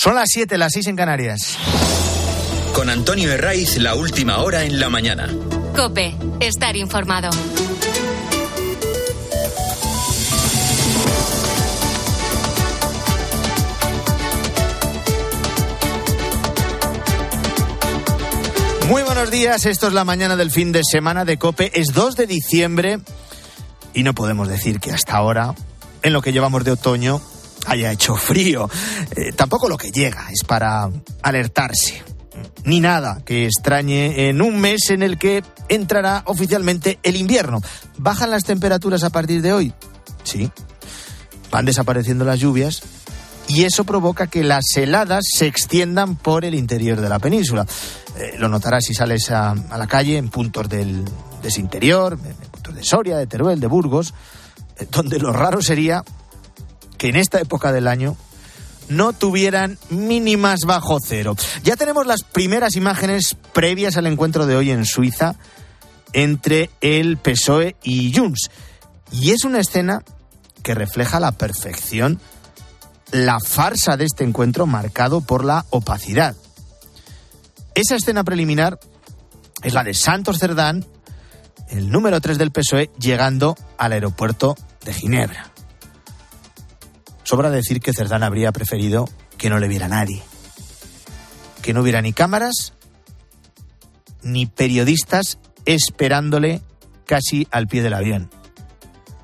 Son las 7, las 6 en Canarias. Con Antonio Herraiz, la última hora en la mañana. Cope, estar informado. Muy buenos días, esto es la mañana del fin de semana de Cope. Es 2 de diciembre y no podemos decir que hasta ahora, en lo que llevamos de otoño, haya hecho frío. Eh, tampoco lo que llega es para alertarse. Ni nada que extrañe en un mes en el que entrará oficialmente el invierno. ¿Bajan las temperaturas a partir de hoy? Sí. Van desapareciendo las lluvias y eso provoca que las heladas se extiendan por el interior de la península. Eh, lo notarás si sales a, la calle en puntos del, interior, en puntos de Soria, de Teruel, de Burgos, eh, donde lo raro sería que en esta época del año no tuvieran mínimas bajo cero. Ya tenemos las primeras imágenes previas al encuentro de hoy en Suiza entre el PSOE y Junts. Y es una escena que refleja la perfección la farsa de este encuentro marcado por la opacidad. Esa escena preliminar es la de Santos Cerdán, el número 3 del PSOE, llegando al aeropuerto de Ginebra. Sobra decir que Cerdán habría preferido que no le viera nadie. Que no hubiera ni cámaras ni periodistas esperándole casi al pie del avión.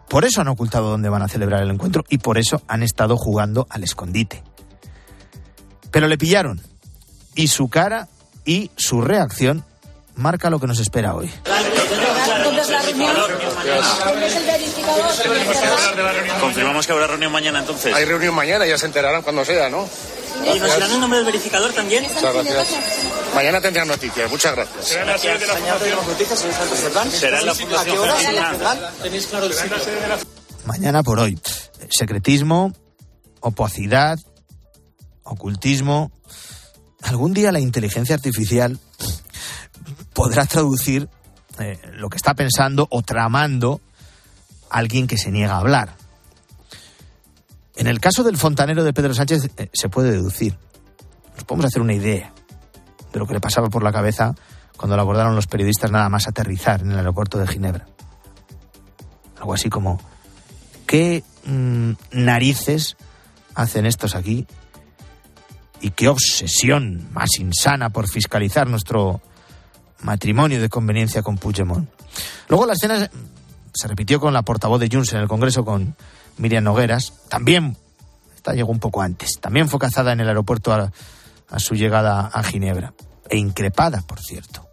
Por eso han ocultado dónde van a celebrar el encuentro y por eso han estado jugando al escondite. Pero le pillaron y su cara y su reacción marca lo que nos espera hoy. Confirmamos que habrá reunión mañana entonces. Hay reunión mañana, ya se enterarán cuando sea, ¿no? ¿Y nos darán el nombre del verificador también? Muchas gracias. Mañana tendrán noticias, muchas gracias. ¿Será la sede de la Fundación? ¿Será la Fundación ¿Tenéis claro el sitio? Mañana por hoy. Secretismo, opacidad, ocultismo. Algún día la inteligencia artificial podrá traducir eh, lo que está pensando o tramando alguien que se niega a hablar. En el caso del fontanero de Pedro Sánchez eh, se puede deducir. Nos podemos hacer una idea de lo que le pasaba por la cabeza cuando lo abordaron los periodistas nada más aterrizar en el aeropuerto de Ginebra. Algo así como, ¿qué mm, narices hacen estos aquí? Y qué obsesión más insana por fiscalizar nuestro matrimonio de conveniencia con Puigdemont. Luego la escena se repitió con la portavoz de Junts en el Congreso con Miriam Nogueras. También, esta llegó un poco antes, también fue cazada en el aeropuerto a, a su llegada a Ginebra. E increpada, por cierto.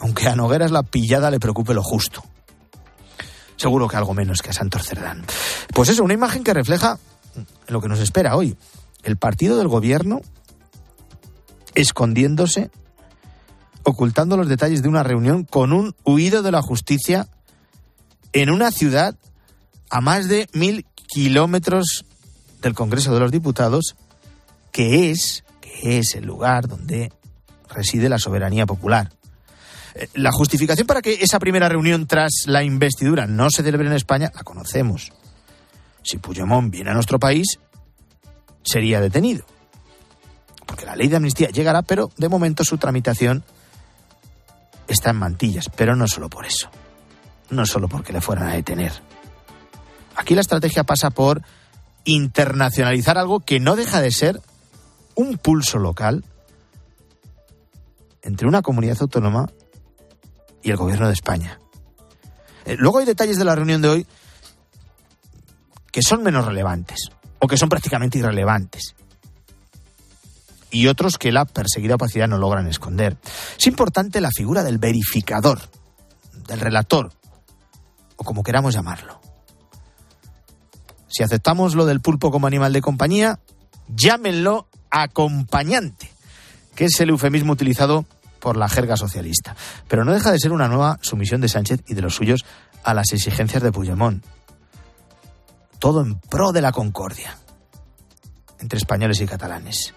Aunque a Nogueras la pillada le preocupe lo justo. Seguro que algo menos que a Santos Cerdán. Pues eso, una imagen que refleja lo que nos espera hoy. El partido del gobierno escondiéndose ocultando los detalles de una reunión con un huido de la justicia en una ciudad a más de mil kilómetros del Congreso de los Diputados, que es, que es el lugar donde reside la soberanía popular. Eh, la justificación para que esa primera reunión tras la investidura no se celebre en España la conocemos. Si Puigdemont viene a nuestro país, sería detenido. Porque la ley de amnistía llegará, pero de momento su tramitación está en mantillas, pero no solo por eso. No solo porque le fueran a detener. Aquí la estrategia pasa por internacionalizar algo que no deja de ser un pulso local entre una comunidad autónoma y el gobierno de España. Eh, luego hay detalles de la reunión de hoy que son menos relevantes o que son prácticamente irrelevantes y otros que la perseguida opacidad no logran esconder. Es importante la figura del verificador, del relator, o como queramos llamarlo. Si aceptamos lo del pulpo como animal de compañía, llámenlo acompañante, que es el eufemismo utilizado por la jerga socialista. Pero no deja de ser una nueva sumisión de Sánchez y de los suyos a las exigencias de Puigdemont. Todo en pro de la concordia entre españoles y catalanes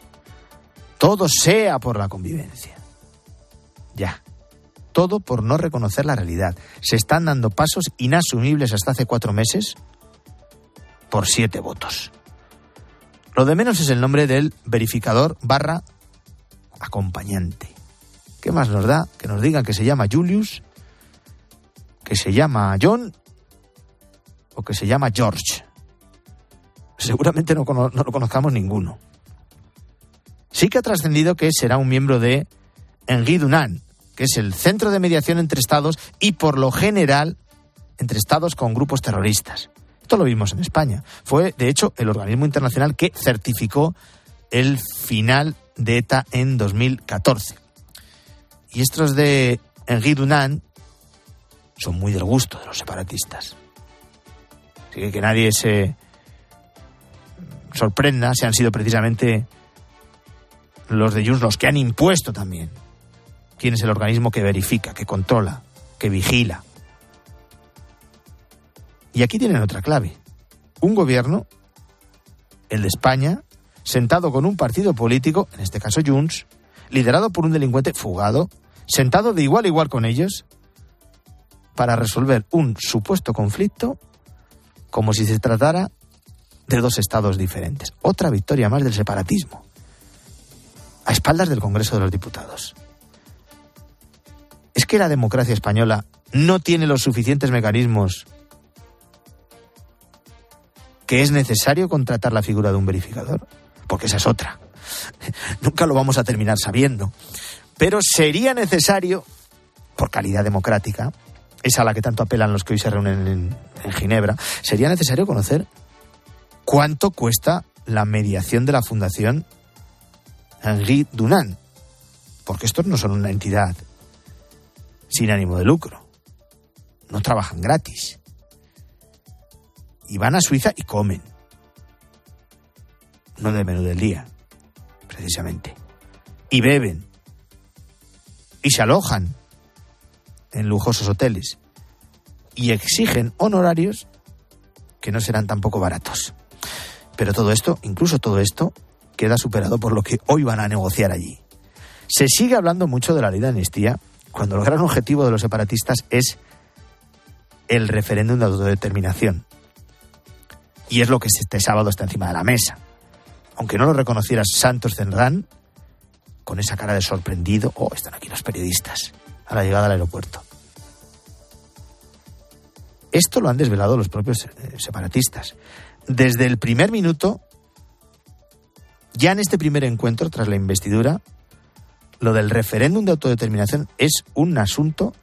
todo sea por la convivencia. Ya. Todo por no reconocer la realidad. Se están dando pasos inasumibles hasta hace cuatro meses por siete votos. Lo de menos es el nombre del verificador barra acompañante. ¿Qué más nos da? Que nos digan que se llama Julius, que se llama John o que se llama George. Seguramente no, no lo conozcamos ninguno. Sí que ha trascendido que será un miembro de Dunan, que es el centro de mediación entre estados y por lo general entre estados con grupos terroristas. Esto lo vimos en España. Fue, de hecho, el organismo internacional que certificó el final de ETA en 2014. Y estos de Dunan son muy del gusto de los separatistas. Así que que nadie se sorprenda si han sido precisamente los de Junts los que han impuesto también quién es el organismo que verifica, que controla, que vigila. Y aquí tienen otra clave. Un gobierno, el de España, sentado con un partido político, en este caso Junts, liderado por un delincuente fugado, sentado de igual a igual con ellos, para resolver un supuesto conflicto como si se tratara de dos estados diferentes. Otra victoria más del separatismo, a espaldas del Congreso de los Diputados. ¿Es que la democracia española no tiene los suficientes mecanismos que es necesario contratar la figura de un verificador? Porque esa es otra. Nunca lo vamos a terminar sabiendo. Pero sería necesario, por calidad democrática, es a la que tanto apelan los que hoy se reúnen en, en Ginebra, sería necesario conocer cuánto cuesta la mediación de la Fundación Henri Dunant. Porque estos no son una entidad sin ánimo de lucro. No trabajan gratis. Y van a Suiza y comen. No del menú del día, precisamente. Y beben. Y se alojan en lujosos hoteles. Y exigen honorarios que no serán tampoco baratos. Pero todo esto, incluso todo esto, queda superado por lo que hoy van a negociar allí. Se sigue hablando mucho de la ley de amnistía cuando el gran objetivo de los separatistas es el referéndum de autodeterminación. Y es lo que este sábado está encima de la mesa. Aunque no lo reconociera Santos Cendrán, con esa cara de sorprendido, oh, están aquí los periodistas, a la llegada al aeropuerto. Esto lo han desvelado los propios eh, separatistas. Desde el primer minuto, ya en este primer encuentro, tras la investidura, lo del referéndum de autodeterminación es un asunto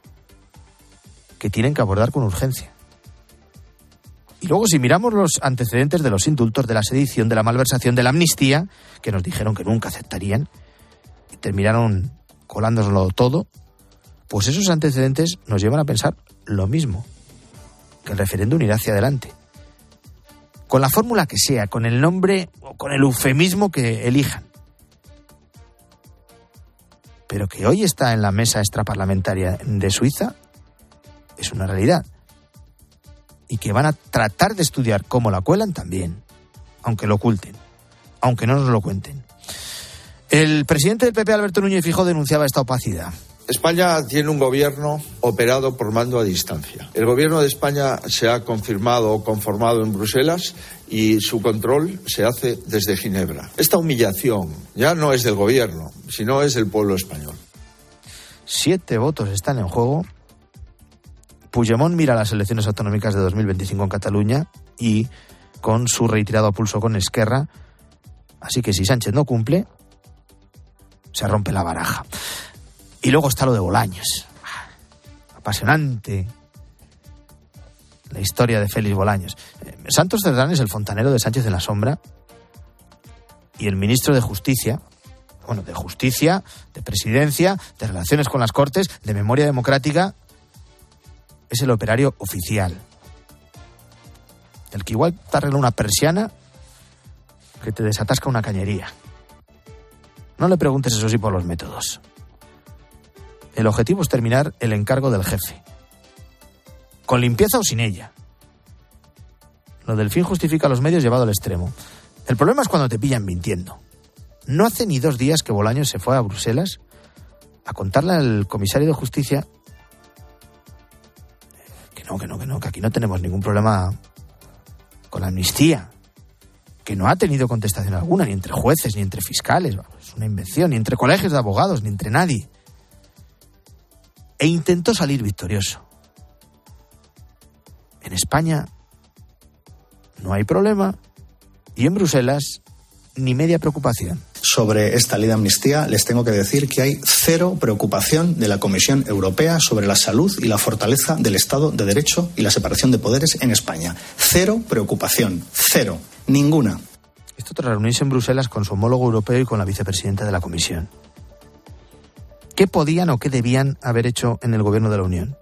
que tienen que abordar con urgencia. Y luego, si miramos los antecedentes de los indultos, de la sedición, de la malversación, de la amnistía, que nos dijeron que nunca aceptarían, y terminaron colándoslo todo, pues esos antecedentes nos llevan a pensar lo mismo, que el referéndum irá hacia adelante. Con la fórmula que sea, con el nombre o con el eufemismo que elijan pero que hoy está en la mesa extraparlamentaria de Suiza, es una realidad. Y que van a tratar de estudiar cómo la cuelan también, aunque lo oculten, aunque no nos lo cuenten. El presidente del PP, Alberto Núñez Fijo, denunciaba esta opacidad. España tiene un gobierno operado por mando a distancia. El gobierno de España se ha confirmado o conformado en Bruselas y su control se hace desde Ginebra. Esta humillación ya no es del gobierno, sino es del pueblo español. Siete votos están en juego. Puigdemont mira las elecciones autonómicas de 2025 en Cataluña y con su retirado pulso con Esquerra. Así que si Sánchez no cumple, se rompe la baraja. Y luego está lo de Bolaños. Apasionante la historia de Félix Bolaños. Eh, Santos Cerdán es el fontanero de Sánchez en la sombra y el ministro de Justicia, bueno, de Justicia, de Presidencia, de Relaciones con las Cortes, de Memoria Democrática, es el operario oficial. El que igual te arregla una persiana que te desatasca una cañería. No le preguntes eso sí por los métodos. El objetivo es terminar el encargo del jefe. Con limpieza o sin ella. Lo del fin justifica los medios llevado al extremo. El problema es cuando te pillan mintiendo. No hace ni dos días que Bolaños se fue a Bruselas a contarle al comisario de justicia que no, que no, que no, que aquí no tenemos ningún problema con la amnistía, que no ha tenido contestación alguna, ni entre jueces, ni entre fiscales, es una invención, ni entre colegios de abogados, ni entre nadie. E intentó salir victorioso. En España no hay problema y en Bruselas ni media preocupación. Sobre esta ley de amnistía les tengo que decir que hay cero preocupación de la Comisión Europea sobre la salud y la fortaleza del Estado de Derecho y la separación de poderes en España. Cero preocupación, cero, ninguna. Esto tras reunirse en Bruselas con su homólogo europeo y con la vicepresidenta de la Comisión. ¿Qué podían o qué debían haber hecho en el gobierno de la Unión?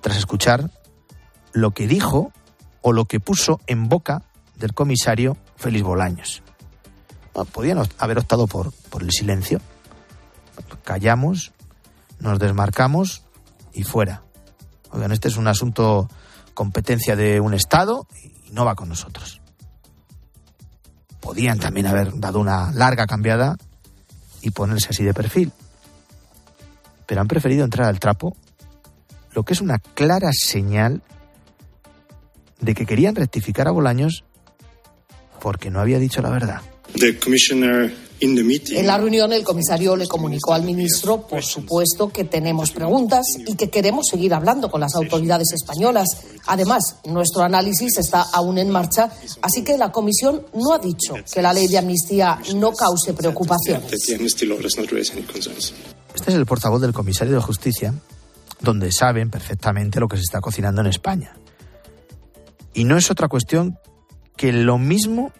Tras escuchar lo que dijo o lo que puso en boca del comisario Félix Bolaños. podían haber optado por, el silencio. Callamos, nos desmarcamos y fuera. Oigan, este es un asunto competencia de un Estado y no va con nosotros. Podían también haber dado una larga cambiada y ponerse así de perfil. Pero han preferido entrar al trapo, lo que es una clara señal de que querían rectificar a Bolaños porque no había dicho la verdad. En la reunión, el comisario le comunicó al ministro, por supuesto, que tenemos preguntas y que queremos seguir hablando con las autoridades españolas. Además, nuestro análisis está aún en marcha, así que la comisión no ha dicho que la ley de amnistía no cause preocupaciones. Este es el portavoz del comisario de Justicia, donde saben perfectamente lo que se está cocinando en España. Y no es otra cuestión que lo mismo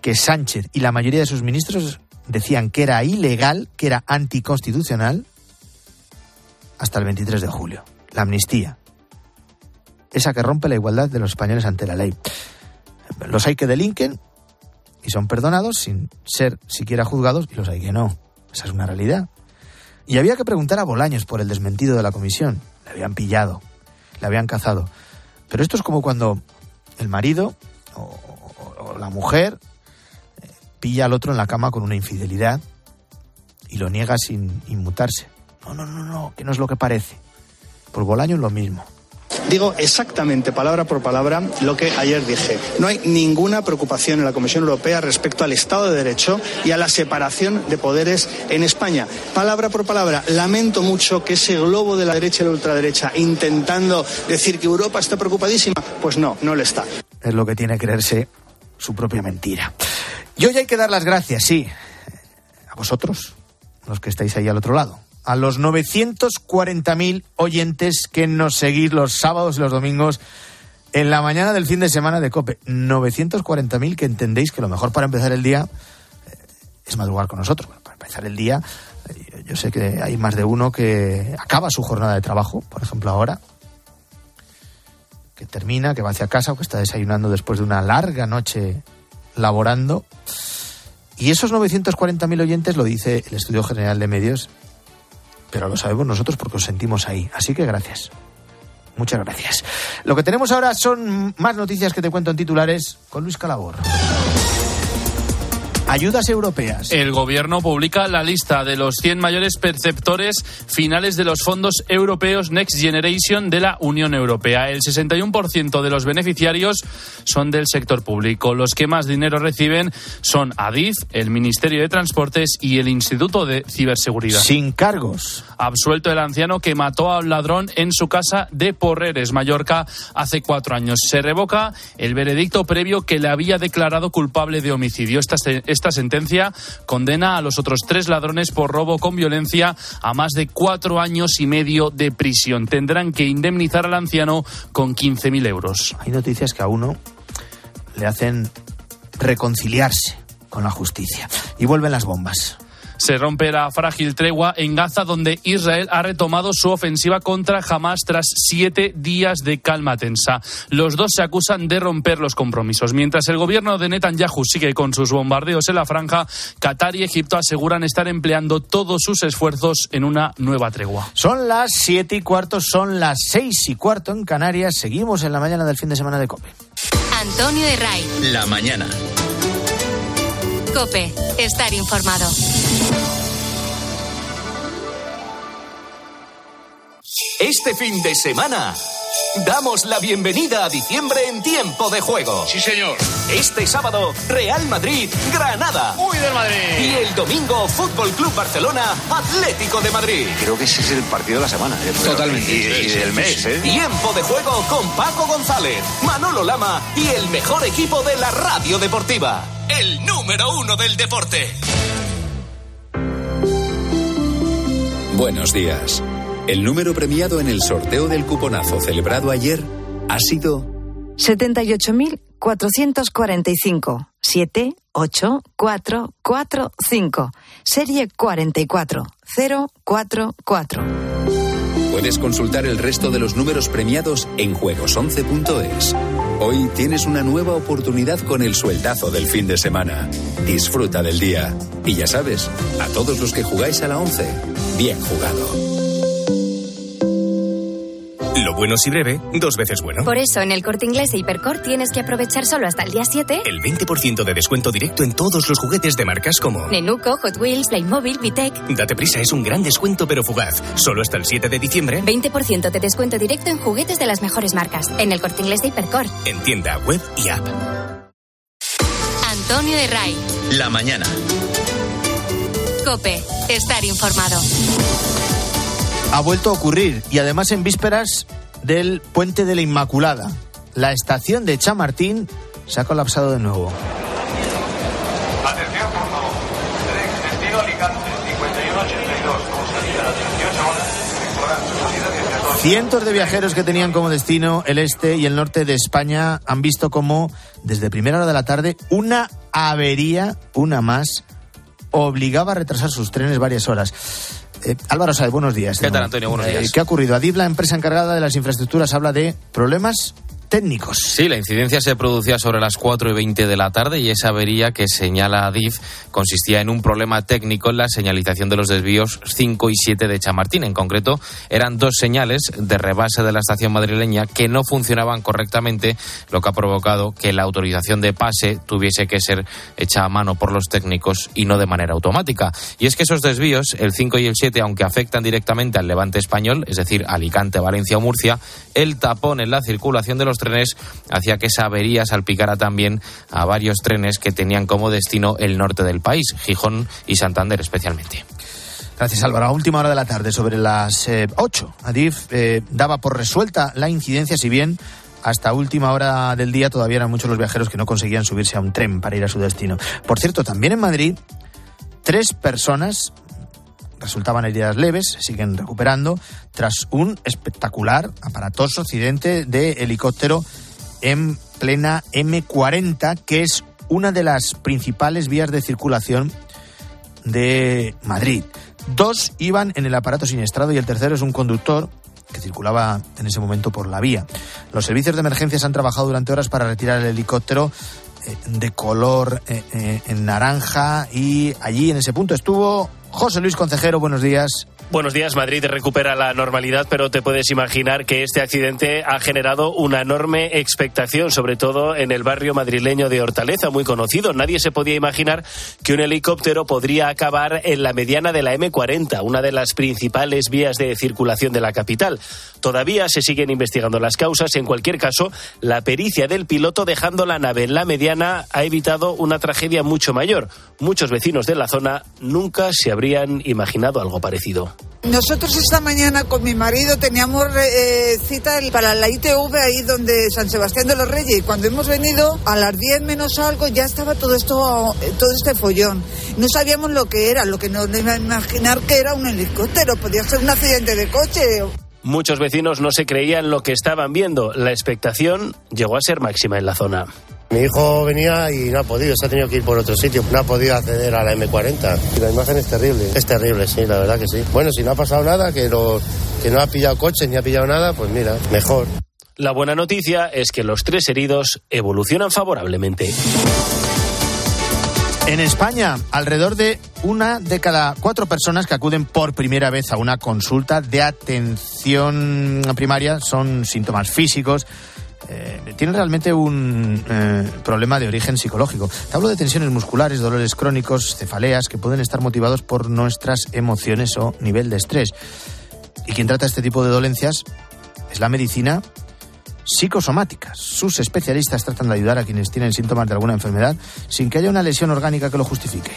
que Sánchez y la mayoría de sus ministros decían que era ilegal, que era anticonstitucional, hasta el 23 de julio. La amnistía. Esa que rompe la igualdad de los españoles ante la ley. Los hay que delinquen y son perdonados sin ser siquiera juzgados y los hay que no. Esa es una realidad. Y había que preguntar a Bolaños por el desmentido de la comisión. Le habían pillado, le habían cazado. Pero esto es como cuando el marido o, la mujer eh, pilla al otro en la cama con una infidelidad y lo niega sin inmutarse. No, no, no, no, que no es lo que parece. Por Bolaño es lo mismo. Digo exactamente, palabra por palabra, lo que ayer dije. No hay ninguna preocupación en la Comisión Europea respecto al Estado de Derecho y a la separación de poderes en España. Palabra por palabra, lamento mucho que ese globo de la derecha y la ultraderecha intentando decir que Europa está preocupadísima, pues no, no le está. Es lo que tiene que creerse su propia mentira. Y hoy hay que dar las gracias, sí, a vosotros, los que estáis ahí al otro lado a los 940.000 oyentes que nos seguís los sábados y los domingos en la mañana del fin de semana de COPE. 940.000 que entendéis que lo mejor para empezar el día eh, es madrugar con nosotros. para empezar el día, eh, yo sé que hay más de uno que acaba su jornada de trabajo, por ejemplo ahora, que termina, que va hacia casa o que está desayunando después de una larga noche laborando. Y esos 940.000 oyentes, lo dice el Estudio General de Medios, pero lo sabemos nosotros porque os sentimos ahí. Así que gracias. Muchas gracias. Lo que tenemos ahora son más noticias que te cuento en titulares con Luis Calabor. Ayudas europeas. El gobierno publica la lista de los 100 mayores perceptores finales de los fondos europeos Next Generation de la Unión Europea. El 61% de los beneficiarios son del sector público. Los que más dinero reciben son ADIF, el Ministerio de Transportes y el Instituto de Ciberseguridad. Sin cargos. Absuelto el anciano que mató a un ladrón en su casa de Porreres, Mallorca, hace cuatro años. Se revoca el veredicto previo que le había declarado culpable de homicidio. Esta, esta sentencia condena a los otros tres ladrones por robo con violencia a más de cuatro años y medio de prisión. Tendrán que indemnizar al anciano con 15.000 euros. Hay noticias que a uno le hacen reconciliarse con la justicia. Y vuelven las bombas. Se rompe la frágil tregua en Gaza, donde Israel ha retomado su ofensiva contra Hamas tras siete días de calma tensa. Los dos se acusan de romper los compromisos. Mientras el gobierno de Netanyahu sigue con sus bombardeos en la franja, Qatar y Egipto aseguran estar empleando todos sus esfuerzos en una nueva tregua. Son las siete y cuarto, son las seis y cuarto en Canarias. Seguimos en la mañana del fin de semana de COPE. Antonio Herray. La mañana. Cope, estar informado. Este fin de semana Damos la bienvenida a diciembre en tiempo de juego. Sí, señor. Este sábado, Real Madrid, Granada. Uy, del Madrid. Y el domingo, Fútbol Club Barcelona, Atlético de Madrid. Creo que ese es el partido de la semana. ¿eh? Totalmente. Y, y del mes, ¿eh? Tiempo de juego con Paco González, Manolo Lama y el mejor equipo de la radio deportiva. El número uno del deporte. Buenos días. El número premiado en el sorteo del cuponazo celebrado ayer ha sido 78.445. 78445. Serie 44044. Puedes consultar el resto de los números premiados en juegos11.es. Hoy tienes una nueva oportunidad con el sueldazo del fin de semana. Disfruta del día. Y ya sabes, a todos los que jugáis a la 11, bien jugado. Lo bueno si breve, dos veces bueno. Por eso en el corte inglés e Hipercor tienes que aprovechar solo hasta el día 7 el 20% de descuento directo en todos los juguetes de marcas como Nenuco, Hot Wheels, Playmobil, Vitec. Date prisa, es un gran descuento pero fugaz. Solo hasta el 7 de diciembre. 20% de descuento directo en juguetes de las mejores marcas. En el corte inglés de Hipercor. En tienda, web y app. Antonio de Ray. La mañana. Cope. Estar informado. Ha vuelto a ocurrir y además en vísperas del puente de la Inmaculada. La estación de Chamartín se ha colapsado de nuevo. Atención, por favor. Tren destino Alicante, 5182, con salida a las 18 horas, temporal, salida 18 Cientos de viajeros que tenían como destino el este y el norte de España han visto como desde primera hora de la tarde una avería, una más, obligaba a retrasar sus trenes varias horas. Eh, Álvaro Saez, buenos días. ¿Qué tal, Antonio? Buenos Eh, días. ¿Qué ha ocurrido? Adif, la empresa encargada de las infraestructuras, habla de problemas técnicos. Sí, la incidencia se producía sobre las 4 y 20 de la tarde y esa avería que señala Adif consistía en un problema técnico en la señalización de los desvíos 5 y 7 de Chamartín. En concreto, eran dos señales de rebase de la estación madrileña que no funcionaban correctamente, lo que ha provocado que la autorización de pase tuviese que ser hecha a mano por los técnicos y no de manera automática. Y es que esos desvíos, el 5 y el 7, aunque afectan directamente al levante español, es decir, Alicante, Valencia o Murcia, el tapón en la circulación de los trenes hacía que esa avería salpicara también a varios trenes que tenían como destino el norte del país, Gijón y Santander especialmente. Gracias, Álvaro. A última hora de la tarde, sobre las eh, 8, Adif eh, daba por resuelta la incidencia, si bien hasta última hora del día todavía eran muchos los viajeros que no conseguían subirse a un tren para ir a su destino. Por cierto, también en Madrid, tres personas resultaban heridas leves, siguen recuperando, tras un espectacular, aparatoso accidente de helicóptero en plena M40, que es una de las principales vías de circulación de Madrid. Dos iban en el aparato siniestrado y el tercero es un conductor que circulaba en ese momento por la vía. Los servicios de emergencias han trabajado durante horas para retirar el helicóptero eh, de color eh, eh, en naranja y allí en ese punto estuvo José Luis Concejero. Buenos días. Buenos días, Madrid recupera la normalidad, pero te puedes imaginar que este accidente ha generado una enorme expectación, sobre todo en el barrio madrileño de Hortaleza, muy conocido. Nadie se podía imaginar que un helicóptero podría acabar en la mediana de la M40, una de las principales vías de circulación de la capital. Todavía se siguen investigando las causas. En cualquier caso, la pericia del piloto dejando la nave en la mediana ha evitado una tragedia mucho mayor. Muchos vecinos de la zona nunca se habrían imaginado algo parecido. Nosotros esta mañana con mi marido teníamos eh, cita para la ITV ahí donde San Sebastián de los Reyes y cuando hemos venido a las 10 menos algo ya estaba todo esto, todo este follón. No sabíamos lo que era, lo que nos iba a imaginar que era un helicóptero, podía ser un accidente de coche. Muchos vecinos no se creían lo que estaban viendo. La expectación llegó a ser máxima en la zona. Mi hijo venía y no ha podido, se ha tenido que ir por otro sitio, no ha podido acceder a la M40. Y la imagen es terrible, es terrible, sí, la verdad que sí. Bueno, si no ha pasado nada, que, que no ha pillado coches ni ha pillado nada, pues mira, mejor. La buena noticia es que los tres heridos evolucionan favorablemente. En España, alrededor de una de cada cuatro personas que acuden por primera vez a una consulta de atención primaria son síntomas físicos. Eh, tienen realmente un eh, problema de origen psicológico. Te hablo de tensiones musculares, dolores crónicos, cefaleas que pueden estar motivados por nuestras emociones o nivel de estrés. Y quien trata este tipo de dolencias es la medicina psicosomáticas. Sus especialistas tratan de ayudar a quienes tienen síntomas de alguna enfermedad sin que haya una lesión orgánica que lo justifique.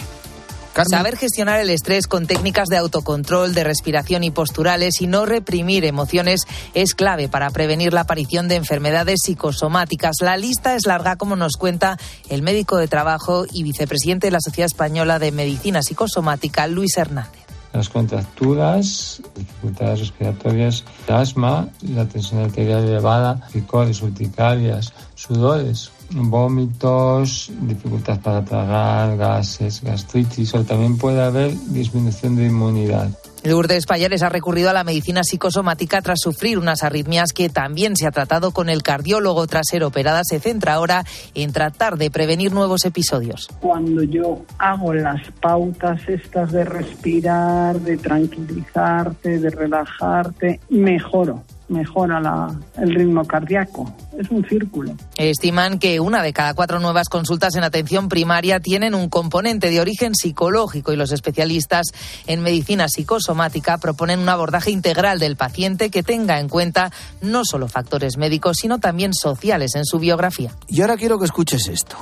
Saber gestionar el estrés con técnicas de autocontrol, de respiración y posturales y no reprimir emociones es clave para prevenir la aparición de enfermedades psicosomáticas. La lista es larga, como nos cuenta el médico de trabajo y vicepresidente de la Sociedad Española de Medicina Psicosomática, Luis Hernández. Las contracturas, dificultades respiratorias, asma, la tensión arterial elevada, picores urticarias, sudores, vómitos, dificultad para tragar, gases, gastritis o también puede haber disminución de inmunidad. Lourdes Payares ha recurrido a la medicina psicosomática tras sufrir unas arritmias que también se ha tratado con el cardiólogo tras ser operada. Se centra ahora en tratar de prevenir nuevos episodios. Cuando yo hago las pautas estas de respirar, de tranquilizarte, de relajarte, mejoro mejora la, el ritmo cardíaco. Es un círculo. Estiman que una de cada cuatro nuevas consultas en atención primaria tienen un componente de origen psicológico y los especialistas en medicina psicosomática proponen un abordaje integral del paciente que tenga en cuenta no solo factores médicos, sino también sociales en su biografía. Y ahora quiero que escuches esto.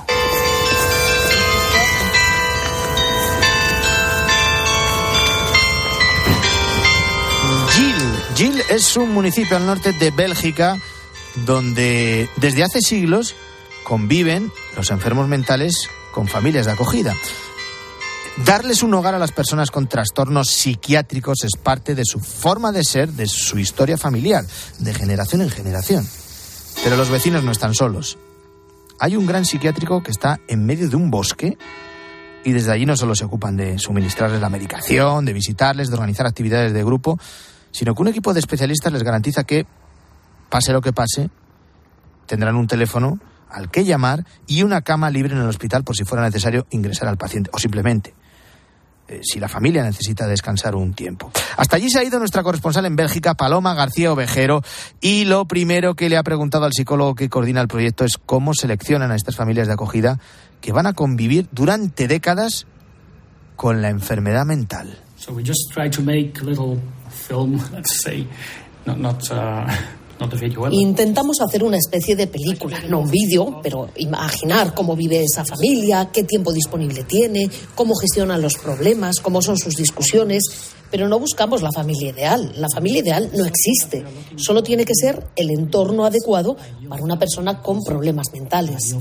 Es un municipio al norte de Bélgica donde desde hace siglos conviven los enfermos mentales con familias de acogida. Darles un hogar a las personas con trastornos psiquiátricos es parte de su forma de ser, de su historia familiar, de generación en generación. Pero los vecinos no están solos. Hay un gran psiquiátrico que está en medio de un bosque y desde allí no solo se ocupan de suministrarles la medicación, de visitarles, de organizar actividades de grupo, sino que un equipo de especialistas les garantiza que, pase lo que pase, tendrán un teléfono al que llamar y una cama libre en el hospital por si fuera necesario ingresar al paciente o simplemente eh, si la familia necesita descansar un tiempo. Hasta allí se ha ido nuestra corresponsal en Bélgica, Paloma García Ovejero, y lo primero que le ha preguntado al psicólogo que coordina el proyecto es cómo seleccionan a estas familias de acogida que van a convivir durante décadas con la enfermedad mental. Intentamos hacer una especie de película, no un vídeo, pero imaginar cómo vive esa familia, qué tiempo disponible tiene, cómo gestionan los problemas, cómo son sus discusiones. Pero no buscamos la familia ideal. La familia ideal no existe. Solo tiene que ser el entorno adecuado para una persona con problemas mentales.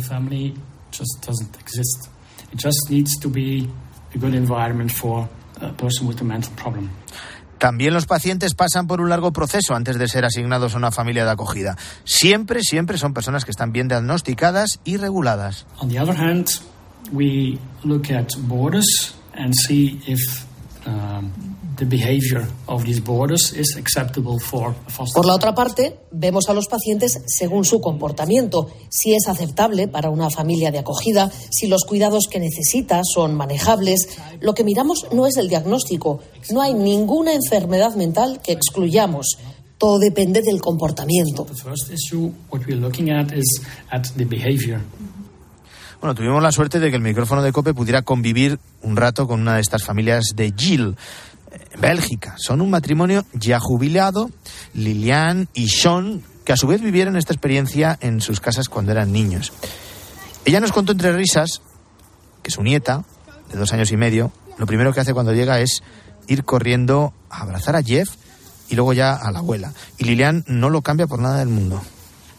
También los pacientes pasan por un largo proceso antes de ser asignados a una familia de acogida. Siempre, siempre son personas que están bien diagnosticadas y reguladas. The behavior of these borders is acceptable for foster Por la otra parte, vemos a los pacientes según su comportamiento, si es aceptable para una familia de acogida, si los cuidados que necesita son manejables. Lo que miramos no es el diagnóstico, no hay ninguna enfermedad mental que excluyamos. Todo depende del comportamiento. The first issue, what we're looking at is at the behavior. Bueno, tuvimos la suerte de que el micrófono de Cope pudiera convivir un rato con una de estas familias de Gil, Bélgica. Son un matrimonio ya jubilado, Lilian y Sean, que a su vez vivieron esta experiencia en sus casas cuando eran niños. Ella nos contó entre risas que su nieta, de dos años y medio, lo primero que hace cuando llega es ir corriendo a abrazar a Jeff y luego ya a la abuela. Y Lilian no lo cambia por nada del mundo.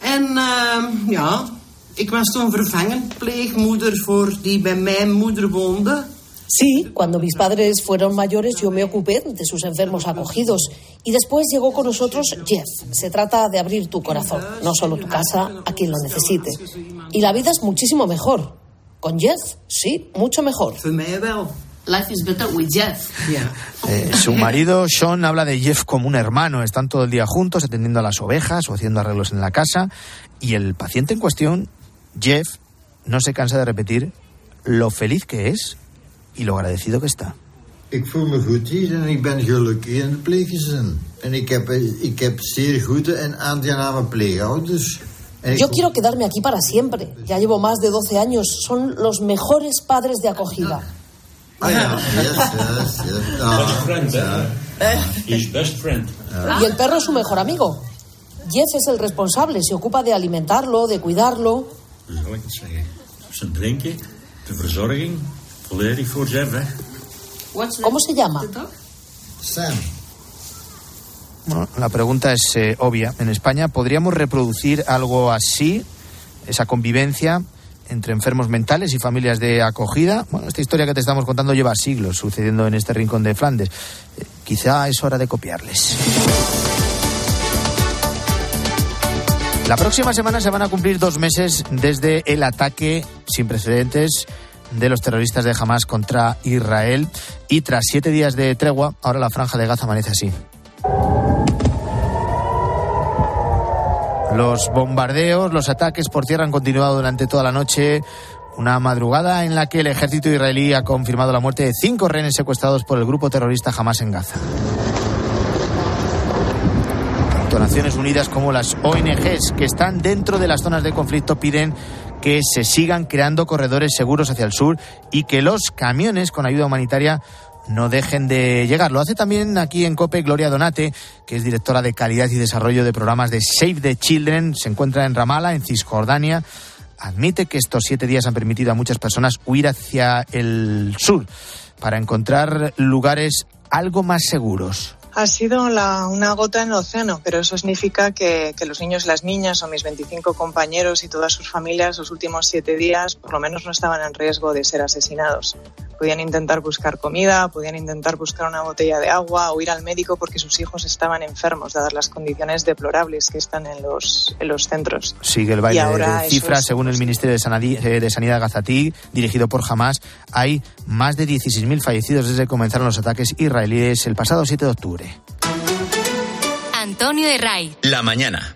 En uh, ja, ik was toen vervangenpleegmoeder voor die bij mijn moeder woonde. Sí, cuando mis padres fueron mayores yo me ocupé de sus enfermos acogidos y después llegó con nosotros Jeff. Se trata de abrir tu corazón, no solo tu casa, a quien lo necesite. Y la vida es muchísimo mejor. Con Jeff, sí, mucho mejor. Life is better with Jeff. Eh, su marido, Sean, habla de Jeff como un hermano. Están todo el día juntos atendiendo a las ovejas o haciendo arreglos en la casa. Y el paciente en cuestión, Jeff, no se cansa de repetir lo feliz que es y lo agradecido que está. Ik voel me goed hier en ik ben gelukkig in het pleeggezin. En ik heb, ik heb zeer goede en aangename pleegouders. Yo quiero quedarme aquí para siempre. Ya llevo más de 12 años. Son los mejores padres de acogida. Ah. Y el perro es su mejor amigo. Jeff es el responsable, se ocupa de alimentarlo, de cuidarlo. ¿Cómo se llama? Sam. Bueno, la pregunta es eh, obvia. En España, ¿podríamos reproducir algo así? Esa convivencia entre enfermos mentales y familias de acogida. Bueno, esta historia que te estamos contando lleva siglos sucediendo en este rincón de Flandes. Eh, quizá es hora de copiarles. La próxima semana se van a cumplir dos meses desde el ataque sin precedentes de los terroristas de Hamas contra Israel y tras siete días de tregua, ahora la franja de Gaza amanece así. Los bombardeos, los ataques por tierra han continuado durante toda la noche. Una madrugada en la que el ejército israelí ha confirmado la muerte de cinco rehenes secuestrados por el grupo terrorista Hamas en Gaza. Tanto Naciones Unidas como las ONGs que están dentro de las zonas de conflicto piden que se sigan creando corredores seguros hacia el sur y que los camiones con ayuda humanitaria no dejen de llegar. Lo hace también aquí en COPE Gloria Donate, que es directora de calidad y desarrollo de programas de Save the Children. Se encuentra en Ramala, en Cisjordania. Admite que estos siete días han permitido a muchas personas huir hacia el sur para encontrar lugares algo más seguros. Ha sido la- una gota en el océano, pero eso significa que, que los niños y las niñas o mis 25 compañeros y todas sus familias los últimos siete días por lo menos no estaban en riesgo de ser asesinados. Podían intentar buscar comida, podían intentar buscar una botella de agua o ir al médico porque sus hijos estaban enfermos, dadas las condiciones deplorables que están en los, en los centros. Sigue el baile ahora de cifras. es- Según el Ministerio de Sanadi- eh, de Sanidad Gazatí, dirigido por Hamas, hay más de 16.000 fallecidos desde que comenzaron los ataques israelíes el pasado 7 de octubre. Antonio de Ray. La mañana.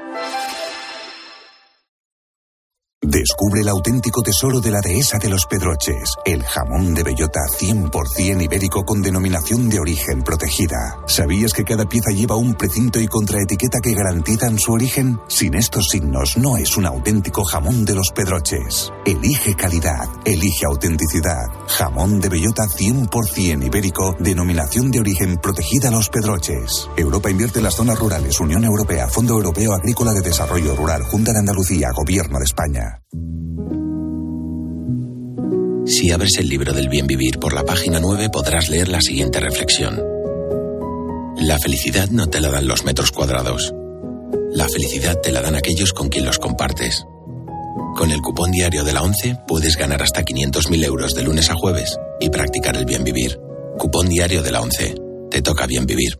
Descubre el auténtico tesoro de la dehesa de los Pedroches, el jamón de bellota 100% ibérico con denominación de origen protegida. ¿Sabías que cada pieza lleva un precinto y contraetiqueta que garantizan su origen? Sin estos signos no es un auténtico jamón de los Pedroches. Elige calidad, elige autenticidad. Jamón de bellota 100% ibérico, denominación de origen protegida Los Pedroches. Europa invierte en las zonas rurales, Unión Europea, Fondo Europeo Agrícola de Desarrollo Rural, Junta de Andalucía, Gobierno de España. Si abres el libro del bien vivir por la página 9 podrás leer la siguiente reflexión. La felicidad no te la dan los metros cuadrados. La felicidad te la dan aquellos con quien los compartes. Con el cupón diario de la 11 puedes ganar hasta 500.000 euros de lunes a jueves y practicar el bien vivir. Cupón diario de la 11. Te toca bien vivir.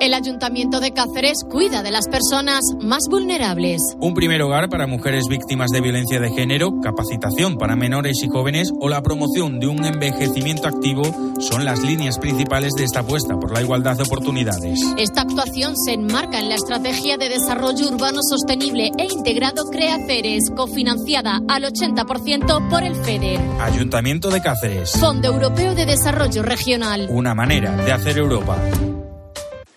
El Ayuntamiento de Cáceres cuida de las personas más vulnerables. Un primer hogar para mujeres víctimas de violencia de género, capacitación para menores y jóvenes o la promoción de un envejecimiento activo son las líneas principales de esta apuesta por la igualdad de oportunidades. Esta actuación se enmarca en la Estrategia de Desarrollo Urbano Sostenible e Integrado CREACERES, cofinanciada al 80% por el FEDER. Ayuntamiento de Cáceres. Fondo Europeo de Desarrollo Regional. Una manera de hacer Europa.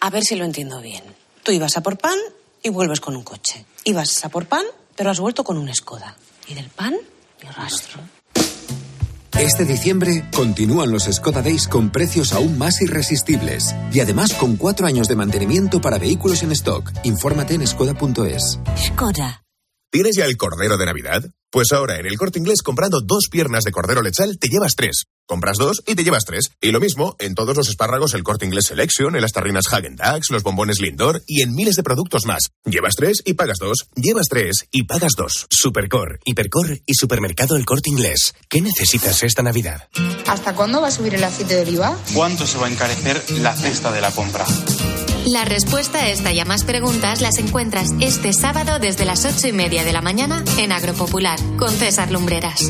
A ver si lo entiendo bien. Tú ibas a por pan y vuelves con un coche. Ibas a por pan, pero has vuelto con un Skoda. Y del pan, ni rastro. Este diciembre continúan los Skoda Days con precios aún más irresistibles y además con cuatro años de mantenimiento para vehículos en stock. Infórmate en skoda.es. Skoda. ¿Tienes ya el cordero de Navidad? Pues ahora en el corte inglés comprando dos piernas de cordero lechal te llevas tres. Compras dos y te llevas tres. Y lo mismo en todos los espárragos el corte inglés Selection, en las tarrinas Hagen Dazs, los bombones Lindor y en miles de productos más. Llevas tres y pagas dos. Llevas tres y pagas dos. Supercor, Hipercor y Supermercado El Corte Inglés. ¿Qué necesitas esta Navidad? ¿Hasta cuándo va a subir el aceite de oliva? ¿Cuánto se va a encarecer la cesta de la compra? La respuesta a esta y a más preguntas las encuentras este sábado desde las ocho y media de la mañana en Agropopular con César Lumbreras.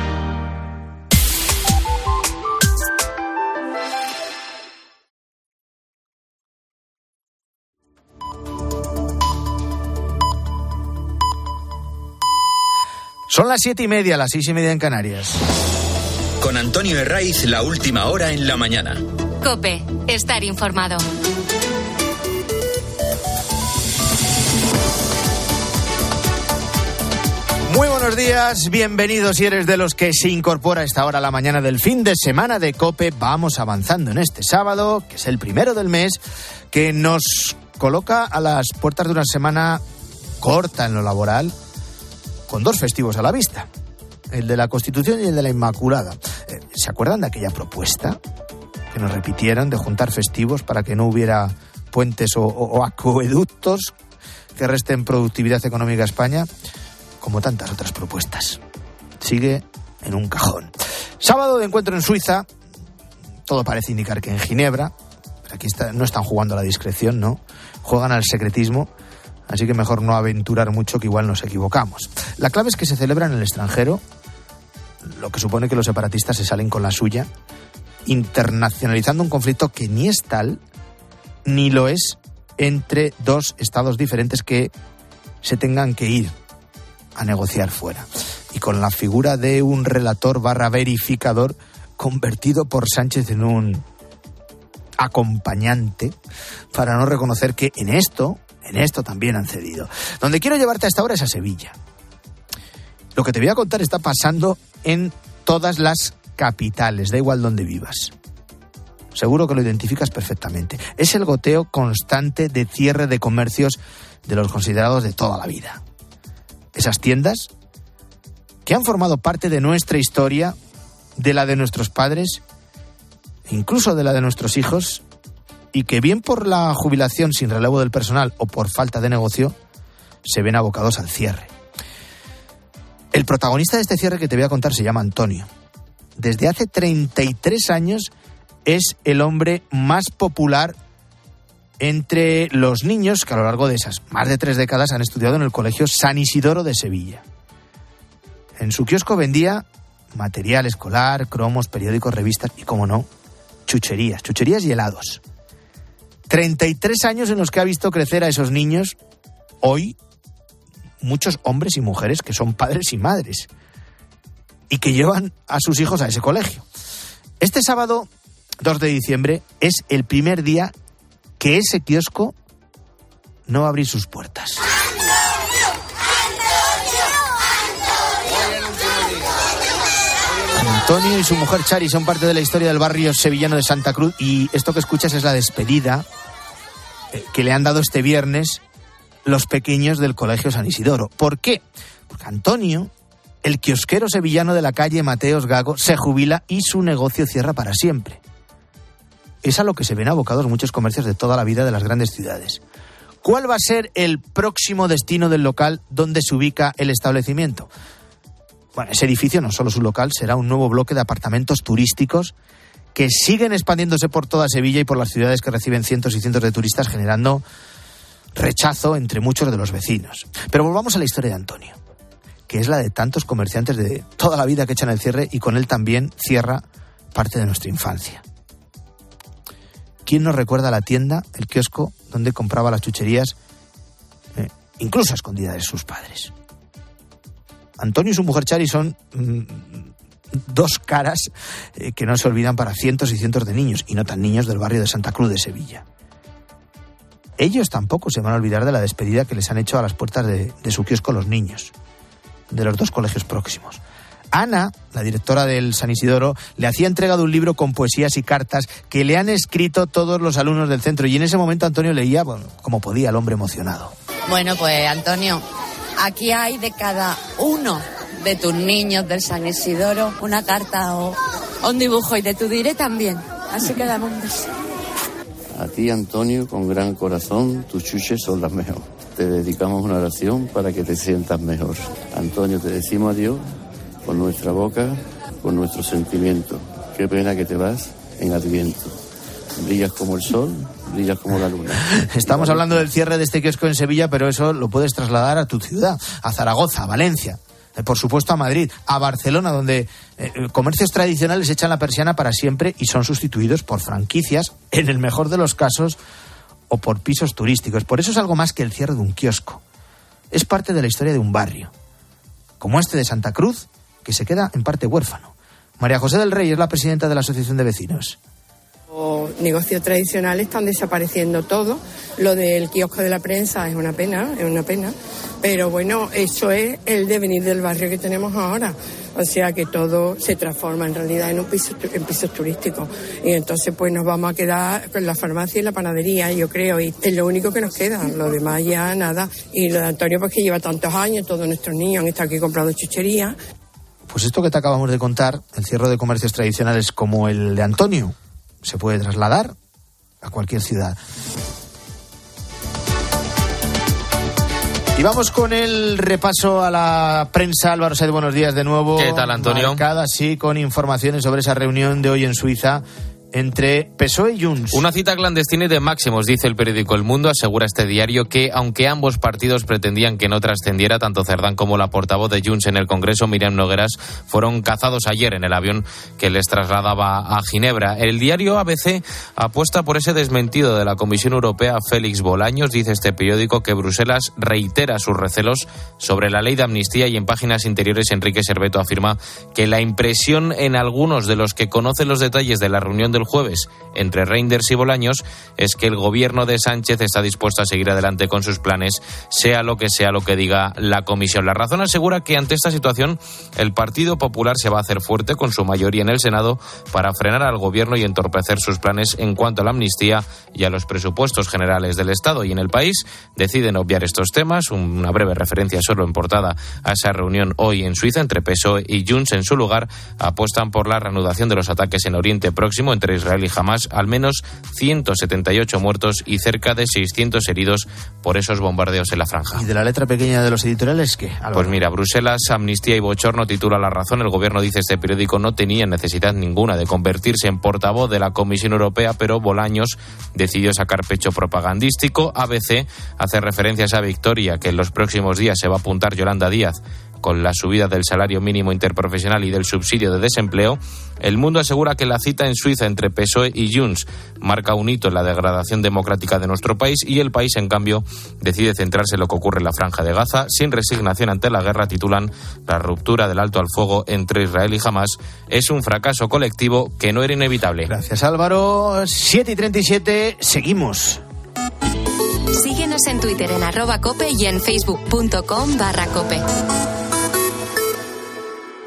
Son las siete y media, las seis y media en Canarias. Con Antonio Herraiz, la última hora en la mañana. Cope, estar informado. Muy buenos días, bienvenidos si eres de los que se incorpora a esta hora a la mañana del fin de semana de Cope. Vamos avanzando en este sábado, que es el primero del mes, que nos coloca a las puertas de una semana corta en lo laboral, con dos festivos a la vista, el de la Constitución y el de la Inmaculada. Eh, ¿Se acuerdan de aquella propuesta que nos repitieron de juntar festivos para que no hubiera puentes o, acueductos que resten productividad económica a España? Como tantas otras propuestas. Sigue en un cajón. Sábado de encuentro en Suiza. Todo parece indicar que en Ginebra. Aquí no están jugando a la discreción, ¿no? Juegan al secretismo. Así que mejor no aventurar mucho, que igual nos equivocamos. La clave es que se celebra en el extranjero, lo que supone que los separatistas se salen con la suya, internacionalizando un conflicto que ni es tal, ni lo es entre dos estados diferentes que se tengan que ir a negociar fuera. Y con la figura de un relator barra verificador convertido por Sánchez en un acompañante para no reconocer que en esto, en esto también han cedido. Donde quiero llevarte hasta ahora es a Sevilla. Lo que te voy a contar está pasando en todas las capitales, da igual donde vivas. Seguro que lo identificas perfectamente. Es el goteo constante de cierre de comercios de los considerados de toda la vida. Esas tiendas que han formado parte de nuestra historia, de la de nuestros padres, incluso de la de nuestros hijos, y que bien por la jubilación sin relevo del personal o por falta de negocio, se ven abocados al cierre. El protagonista de este cierre que te voy a contar se llama Antonio. Desde hace 33 años es el hombre más popular entre los niños que a lo largo de esas más de tres décadas han estudiado en el Colegio San Isidoro de Sevilla. En su kiosco vendía material escolar, cromos, periódicos, revistas y, como no, chucherías, chucherías y helados. 33 años en los que ha visto crecer a esos niños, hoy muchos hombres y mujeres que son padres y madres y que llevan a sus hijos a ese colegio. Este sábado 2 de diciembre es el primer día que ese kiosco no va a abrir sus puertas. Antonio y su mujer Chari son parte de la historia del barrio sevillano de Santa Cruz y esto que escuchas es la despedida eh, que le han dado este viernes los pequeños del Colegio San Isidoro. ¿Por qué? Porque Antonio, el kiosquero sevillano de la calle Mateos Gago, se jubila y su negocio cierra para siempre. Es a lo que se ven abocados muchos comercios de toda la vida de las grandes ciudades. ¿Cuál va a ser el próximo destino del local donde se ubica el establecimiento? Bueno, ese edificio, no solo su local, será un nuevo bloque de apartamentos turísticos que siguen expandiéndose por toda Sevilla y por las ciudades que reciben cientos y cientos de turistas, generando rechazo entre muchos de los vecinos. Pero volvamos a la historia de Antonio, que es la de tantos comerciantes de toda la vida que echan el cierre y con él también cierra parte de nuestra infancia. ¿Quién nos recuerda la tienda, el kiosco, donde compraba las chucherías, eh, incluso a escondidas de sus padres? Antonio y su mujer Chari son mm, dos caras eh, que no se olvidan para cientos y cientos de niños, y no tan niños del barrio de Santa Cruz de Sevilla. Ellos tampoco se van a olvidar de la despedida que les han hecho a las puertas de, su kiosco los niños, de los dos colegios próximos. Ana, la directora del San Isidoro, le hacía entrega de un libro con poesías y cartas que le han escrito todos los alumnos del centro y en ese momento Antonio leía como podía el hombre emocionado. Bueno, pues Antonio, aquí hay de cada uno de tus niños del San Isidoro una carta o un dibujo y de tu diré también. Así que dame un beso. A ti, Antonio, con gran corazón, tus chuches son las mejores. Te dedicamos una oración para que te sientas mejor. Antonio, te decimos adiós con nuestra boca, con nuestro sentimiento. Qué pena que te vas en Adviento. Brillas como el sol, Estamos hablando del cierre de este kiosco en Sevilla, pero eso lo puedes trasladar a tu ciudad, a Zaragoza, a Valencia, eh, por supuesto a Madrid, a Barcelona, donde eh, comercios tradicionales echan la persiana para siempre y son sustituidos por franquicias, en el mejor de los casos, o por pisos turísticos. Por eso es algo más que el cierre de un kiosco. Es parte de la historia de un barrio. como este de Santa Cruz, que se queda en parte huérfano. María José del Rey es la presidenta de la Asociación de Vecinos. Los negocios tradicionales están desapareciendo todo. Lo del kiosco de la prensa es una pena, es una pena. Pero bueno, eso es el devenir del barrio que tenemos ahora. O sea que todo se transforma en realidad en un piso en pisos turísticos. Y entonces pues nos vamos a quedar con la farmacia y la panadería, yo creo, y es lo único que nos queda. Lo demás ya nada. Y lo de Antonio pues que lleva tantos años, todos nuestros niños han estado aquí comprando chucherías. Pues esto que te acabamos de contar, el cierre de comercios tradicionales como el de Antonio, se puede trasladar a cualquier ciudad. Y vamos con el repaso a la prensa. Álvaro Said, buenos días de nuevo. ¿Qué tal, Antonio? Marcada, sí, con informaciones sobre esa reunión de hoy en Suiza entre PSOE y Junts. Una cita clandestina y de máximos, dice el periódico El Mundo, asegura este diario que, aunque ambos partidos pretendían que no trascendiera, tanto Cerdán como la portavoz de Junts en el Congreso, Miriam Nogueras, fueron cazados ayer en el avión que les trasladaba a Ginebra. El diario ABC apuesta por ese desmentido de la Comisión Europea Félix Bolaños. Dice este periódico que Bruselas reitera sus recelos sobre la ley de amnistía y en páginas interiores Enrique Serveto afirma que la impresión en algunos de los que conocen los detalles de la reunión del jueves entre Reinders y Bolaños es que el gobierno de Sánchez está dispuesto a seguir adelante con sus planes, sea lo que sea lo que diga la comisión. La razón asegura que ante esta situación el Partido Popular se va a hacer fuerte con su mayoría en el Senado para frenar al gobierno y entorpecer sus planes en cuanto a la amnistía y a los presupuestos generales del Estado. Y en el país deciden obviar estos temas. Una breve referencia solo en portada a esa reunión hoy en Suiza entre PSOE y Junts. En su lugar apuestan por la reanudación de los ataques en Oriente Próximo entre Israel y Hamas, al menos 178 muertos y cerca de 600 heridos por esos bombardeos en la franja. ¿Y de la letra pequeña de los editoriales qué? Pues mira, Bruselas, amnistía y bochorno titula La Razón. El gobierno, dice este periódico, no tenía necesidad ninguna de convertirse en portavoz de la Comisión Europea, pero Bolaños decidió sacar pecho propagandístico. ABC hace referencia a esa victoria que en los próximos días se va a apuntar Yolanda Díaz con la subida del salario mínimo interprofesional y del subsidio de desempleo, el mundo asegura que la cita en Suiza entre PSOE y Junts marca un hito en la degradación democrática de nuestro país y el país, en cambio, decide centrarse en lo que ocurre en la franja de Gaza. Sin resignación ante la guerra, titulan La ruptura del alto al fuego entre Israel y Hamas es un fracaso colectivo que no era inevitable. Gracias, Álvaro. 7 y 37, seguimos. Síguenos en Twitter en arroba cope y en facebook.com barra cope.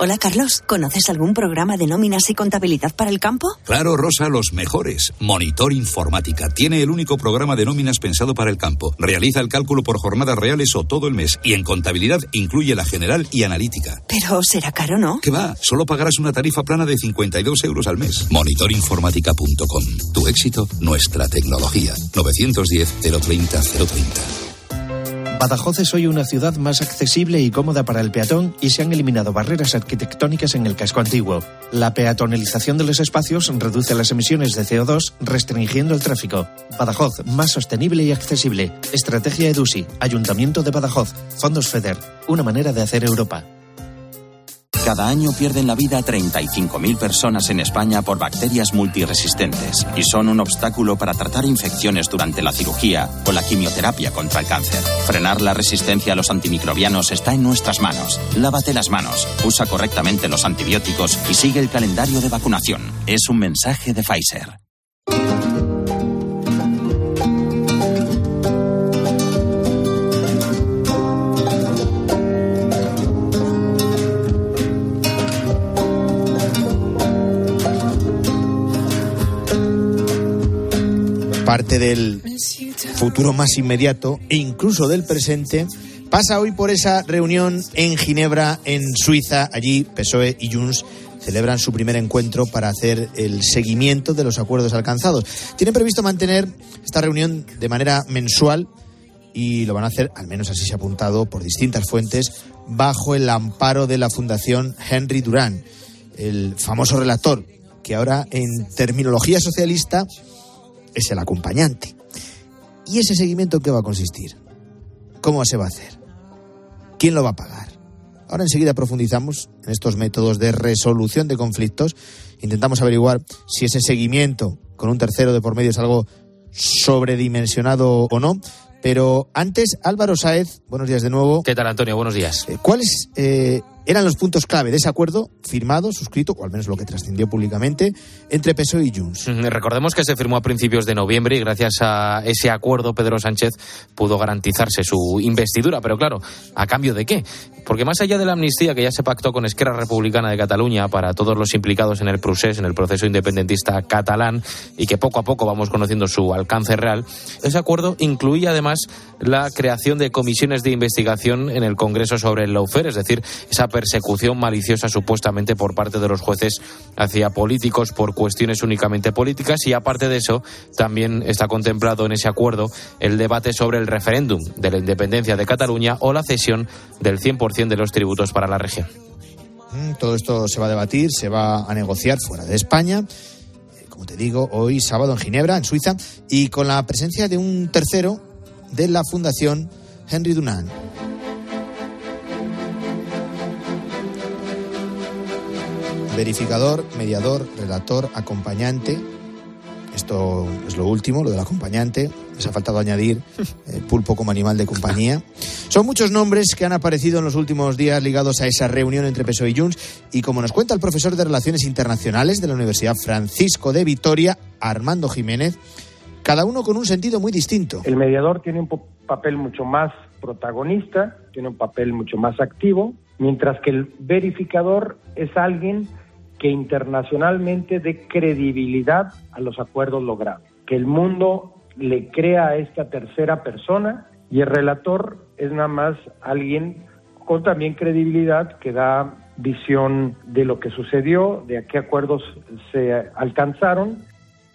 Hola Carlos, ¿conoces algún programa de nóminas y contabilidad para el campo? Claro, Rosa, los mejores. Monitor Informática. Tiene el único programa de nóminas pensado para el campo. Realiza el cálculo por jornadas reales o todo el mes. Y en contabilidad incluye la general y analítica. Pero será caro, ¿no? ¿Qué va? Solo pagarás una tarifa plana de 52 euros al mes. Monitorinformática.com. Tu éxito, nuestra tecnología. 910 030 030. Badajoz es hoy una ciudad más accesible y cómoda para el peatón y se han eliminado barreras arquitectónicas en el casco antiguo. La peatonalización de los espacios reduce las emisiones de CO2 restringiendo el tráfico. Badajoz, más sostenible y accesible. Estrategia EDUSI, Ayuntamiento de Badajoz, Fondos FEDER, una manera de hacer Europa. Cada año pierden la vida 35.000 personas en España por bacterias multiresistentes y son un obstáculo para tratar infecciones durante la cirugía o la quimioterapia contra el cáncer. Frenar la resistencia a los antimicrobianos está en nuestras manos. Lávate las manos, usa correctamente los antibióticos y sigue el calendario de vacunación. Es un mensaje de Pfizer. Parte del futuro más inmediato e incluso del presente, pasa hoy por esa reunión en Ginebra, en Suiza. Allí PSOE y Junts celebran su primer encuentro para hacer el seguimiento de los acuerdos alcanzados. Tienen previsto mantener esta reunión de manera mensual y lo van a hacer, al menos así se ha apuntado por distintas fuentes, bajo el amparo de la Fundación Henry Durán, el famoso relator, que ahora en terminología socialista es el acompañante. ¿Y ese seguimiento qué va a consistir? ¿Cómo se va a hacer? ¿Quién lo va a pagar? Ahora enseguida profundizamos en estos métodos de resolución de conflictos. Intentamos averiguar si ese seguimiento con un tercero de por medio es algo sobredimensionado o no. Pero antes, Álvaro Saez, buenos días de nuevo. ¿Qué tal, Antonio? Buenos días. Eh, ¿Cuáles eh, eran los puntos clave de ese acuerdo firmado, suscrito, o al menos lo que trascendió públicamente, entre PSOE y Junts. Recordemos que se firmó a principios de noviembre y gracias a ese acuerdo Pedro Sánchez pudo garantizarse su investidura. Pero claro, ¿a cambio de qué? Porque más allá de la amnistía que ya se pactó con Esquerra Republicana de Cataluña para todos los implicados en el en el proceso independentista catalán, y que poco a poco vamos conociendo su alcance real, ese acuerdo incluía además la creación de comisiones de investigación en el Congreso sobre el lawfare, es decir, esa persecución maliciosa supuestamente por parte de los jueces hacia políticos por cuestiones únicamente políticas y aparte de eso también está contemplado en ese acuerdo el debate sobre el referéndum de la independencia de Cataluña o la cesión del 100% de los tributos para la región. Mm, todo esto se va a debatir, se va a negociar fuera de España eh, como te digo, hoy sábado en Ginebra, en Suiza, y con la presencia de un tercero de la Fundación Henry Dunant. Verificador, mediador, relator, acompañante. Esto es lo último, lo del acompañante. Les ha faltado añadir eh, pulpo como animal de compañía. Son muchos nombres que han aparecido en los últimos días ligados a esa reunión entre PSOE y Junts. Y como nos cuenta el profesor de Relaciones Internacionales de la Universidad Francisco de Vitoria, Armando Jiménez, cada uno con un sentido muy distinto. El mediador tiene un papel mucho más protagonista, tiene un papel mucho más activo, mientras que el verificador es alguien que internacionalmente dé credibilidad a los acuerdos logrados, que el mundo le crea a esta tercera persona y el relator es nada más alguien con también credibilidad que da visión de lo que sucedió, de a qué acuerdos se alcanzaron.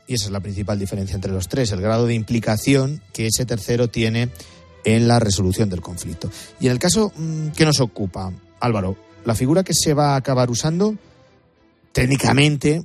Y esa es la principal diferencia entre los tres, el grado de implicación que ese tercero tiene en la resolución del conflicto. Y en el caso mm, que nos ocupa, Álvaro, la figura que se va a acabar usando técnicamente,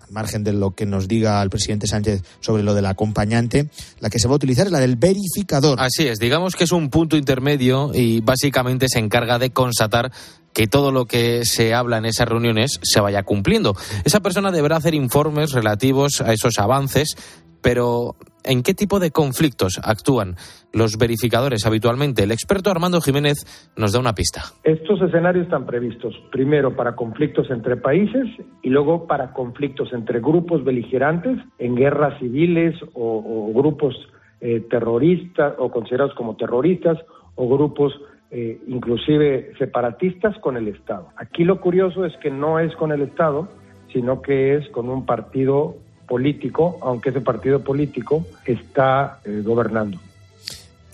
al margen de lo que nos diga el presidente Sánchez sobre lo del acompañante, la que se va a utilizar es la del verificador. Así es, digamos que es un punto intermedio y básicamente se encarga de constatar que todo lo que se habla en esas reuniones se vaya cumpliendo. Esa persona deberá hacer informes relativos a esos avances, pero ¿en qué tipo de conflictos actúan los verificadores habitualmente? El experto Armando Jiménez nos da una pista. Estos escenarios están previstos primero para conflictos entre países y luego para conflictos entre grupos beligerantes en guerras civiles o, grupos eh, terroristas o considerados como terroristas o grupos eh, inclusive separatistas con el Estado. Aquí lo curioso es que no es con el Estado, sino que es con un partido político, aunque ese partido político está eh, gobernando.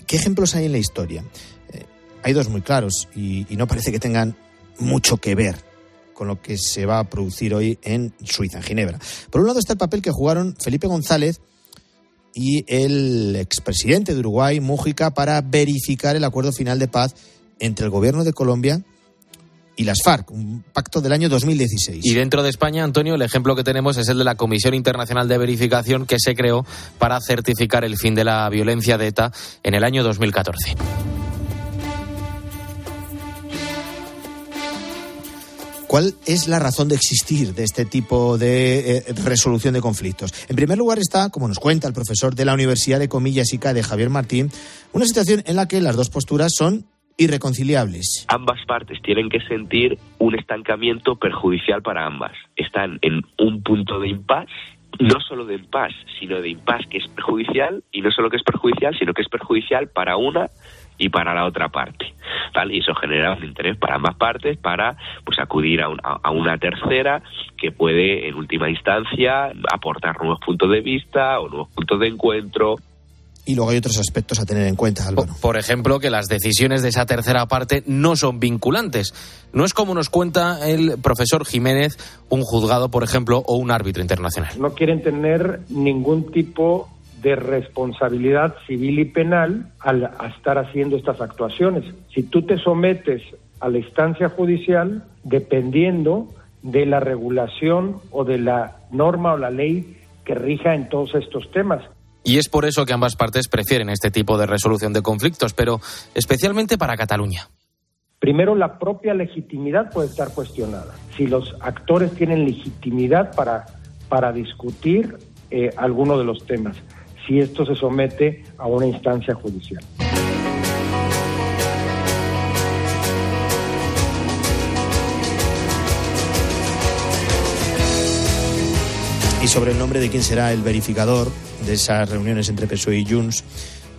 ¿Qué ejemplos hay en la historia? Eh, hay dos muy claros y, no parece que tengan mucho que ver con lo que se va a producir hoy en Suiza, en Ginebra. Por un lado está el papel que jugaron Felipe González y el expresidente de Uruguay, Mújica, para verificar el acuerdo final de paz entre el gobierno de Colombia y las FARC, un pacto del año 2016. Y dentro de España, Antonio, el ejemplo que tenemos es el de la Comisión Internacional de Verificación que se creó para certificar el fin de la violencia de ETA en el año 2014. ¿Cuál es la razón de existir de este tipo de eh, resolución de conflictos? En primer lugar está, como nos cuenta el profesor de la Universidad de Comillas y de Javier Martín, una situación en la que las dos posturas son irreconciliables. Ambas partes tienen que sentir un estancamiento perjudicial para ambas. Están en un punto de impas, no solo de impas, sino de impas que es perjudicial, y no solo que es perjudicial, sino que es perjudicial para una y para la otra parte. Y eso genera un interés para ambas partes para pues acudir a, a, una tercera que puede en última instancia aportar nuevos puntos de vista o nuevos puntos de encuentro y luego hay otros aspectos a tener en cuenta, Álvaro. Por ejemplo, que las decisiones de esa tercera parte no son vinculantes. No es como nos cuenta el profesor Jiménez, un juzgado, por ejemplo, o un árbitro internacional. No quieren tener ningún tipo de responsabilidad civil y penal al estar haciendo estas actuaciones. Si tú te sometes a la instancia judicial, dependiendo de la regulación o de la norma o la ley que rija en todos estos temas. Y es por eso que ambas partes prefieren este tipo de resolución de conflictos, pero especialmente para Cataluña. Primero, la propia legitimidad puede estar cuestionada. Si los actores tienen legitimidad para, para discutir eh, alguno de los temas. si esto se somete a una instancia judicial. Y sobre el nombre de quién será el verificador de esas reuniones entre PSOE y Junts,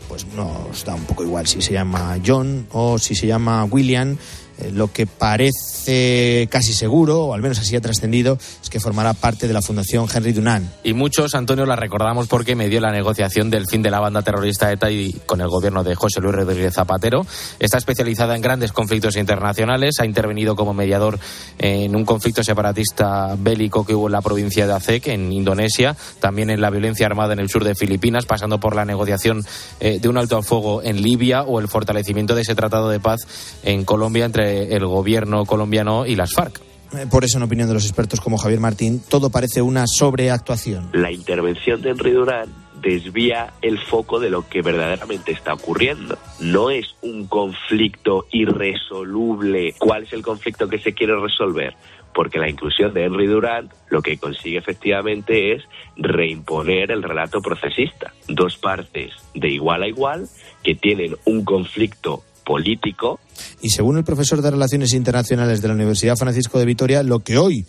pues nos da un poco igual si se llama John o si se llama William. Eh, lo que parece casi seguro, o al menos así ha trascendido, es que formará parte de la Fundación Henry Dunant. Y muchos, Antonio, la recordamos porque me dio la negociación del fin de la banda terrorista ETA y con el gobierno de José Luis Rodríguez Zapatero. Está especializada en grandes conflictos internacionales, ha intervenido como mediador en un conflicto separatista bélico que hubo en la provincia de Aceh, en Indonesia, también en la violencia armada en el sur de Filipinas, pasando por la negociación eh, de un alto al fuego en Libia o el fortalecimiento de ese tratado de paz en Colombia entre el gobierno colombiano y las FARC. Eh, Por eso, en opinión de los expertos como Javier Martín, todo parece una sobreactuación. La intervención de Henry Durán desvía el foco de lo que verdaderamente está ocurriendo. No es un conflicto irresoluble. ¿Cuál es el conflicto que se quiere resolver? Porque la inclusión de Henry Durant lo que consigue efectivamente es reimponer el relato procesista. Dos partes de igual a igual que tienen un conflicto político Y según el profesor de Relaciones Internacionales de la Universidad Francisco de Vitoria, lo que hoy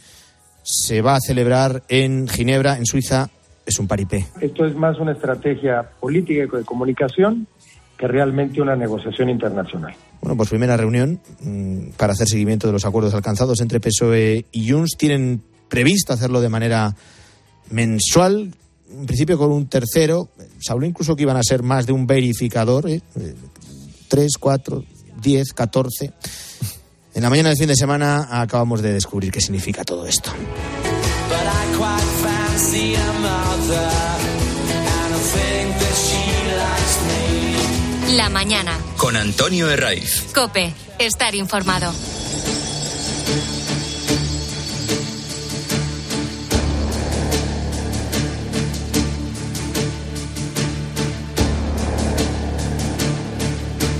se va a celebrar en Ginebra, en Suiza, es un paripé. Esto es más una estrategia política y de comunicación que realmente una negociación internacional. Bueno, pues primera reunión mm, para hacer seguimiento de los acuerdos alcanzados entre PSOE y Junts. Tienen previsto hacerlo de manera mensual, en principio con un tercero. Se habló incluso que iban a ser más de un verificador, ¿eh? Eh, tres, cuatro, diez, catorce. En la mañana del fin de semana acabamos de descubrir qué significa todo esto. La mañana. Con Antonio Herraiz. Cope. Estar informado.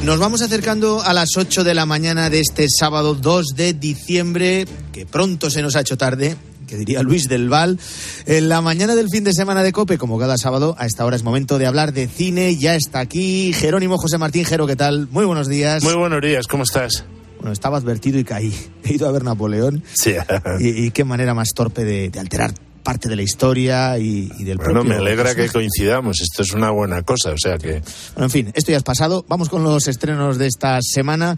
Nos vamos acercando a las 8 de la mañana de este sábado 2 de diciembre, que pronto se nos ha hecho tarde, que diría Luis del Val. En la mañana del fin de semana de Cope, como cada sábado, a esta hora es momento de hablar de cine. Ya está aquí Jerónimo José Martín Jero, ¿qué tal? Muy buenos días. Muy buenos días, ¿cómo estás? Bueno, estaba advertido y caí. He ido a ver Napoleón. Sí. Y, y qué manera más torpe de, de alterar parte de la historia y, y del Bueno, propio me alegra que coincidamos. Esto es una buena cosa, o sea que. Bueno, en fin, esto ya es pasado. Vamos con los estrenos de esta semana.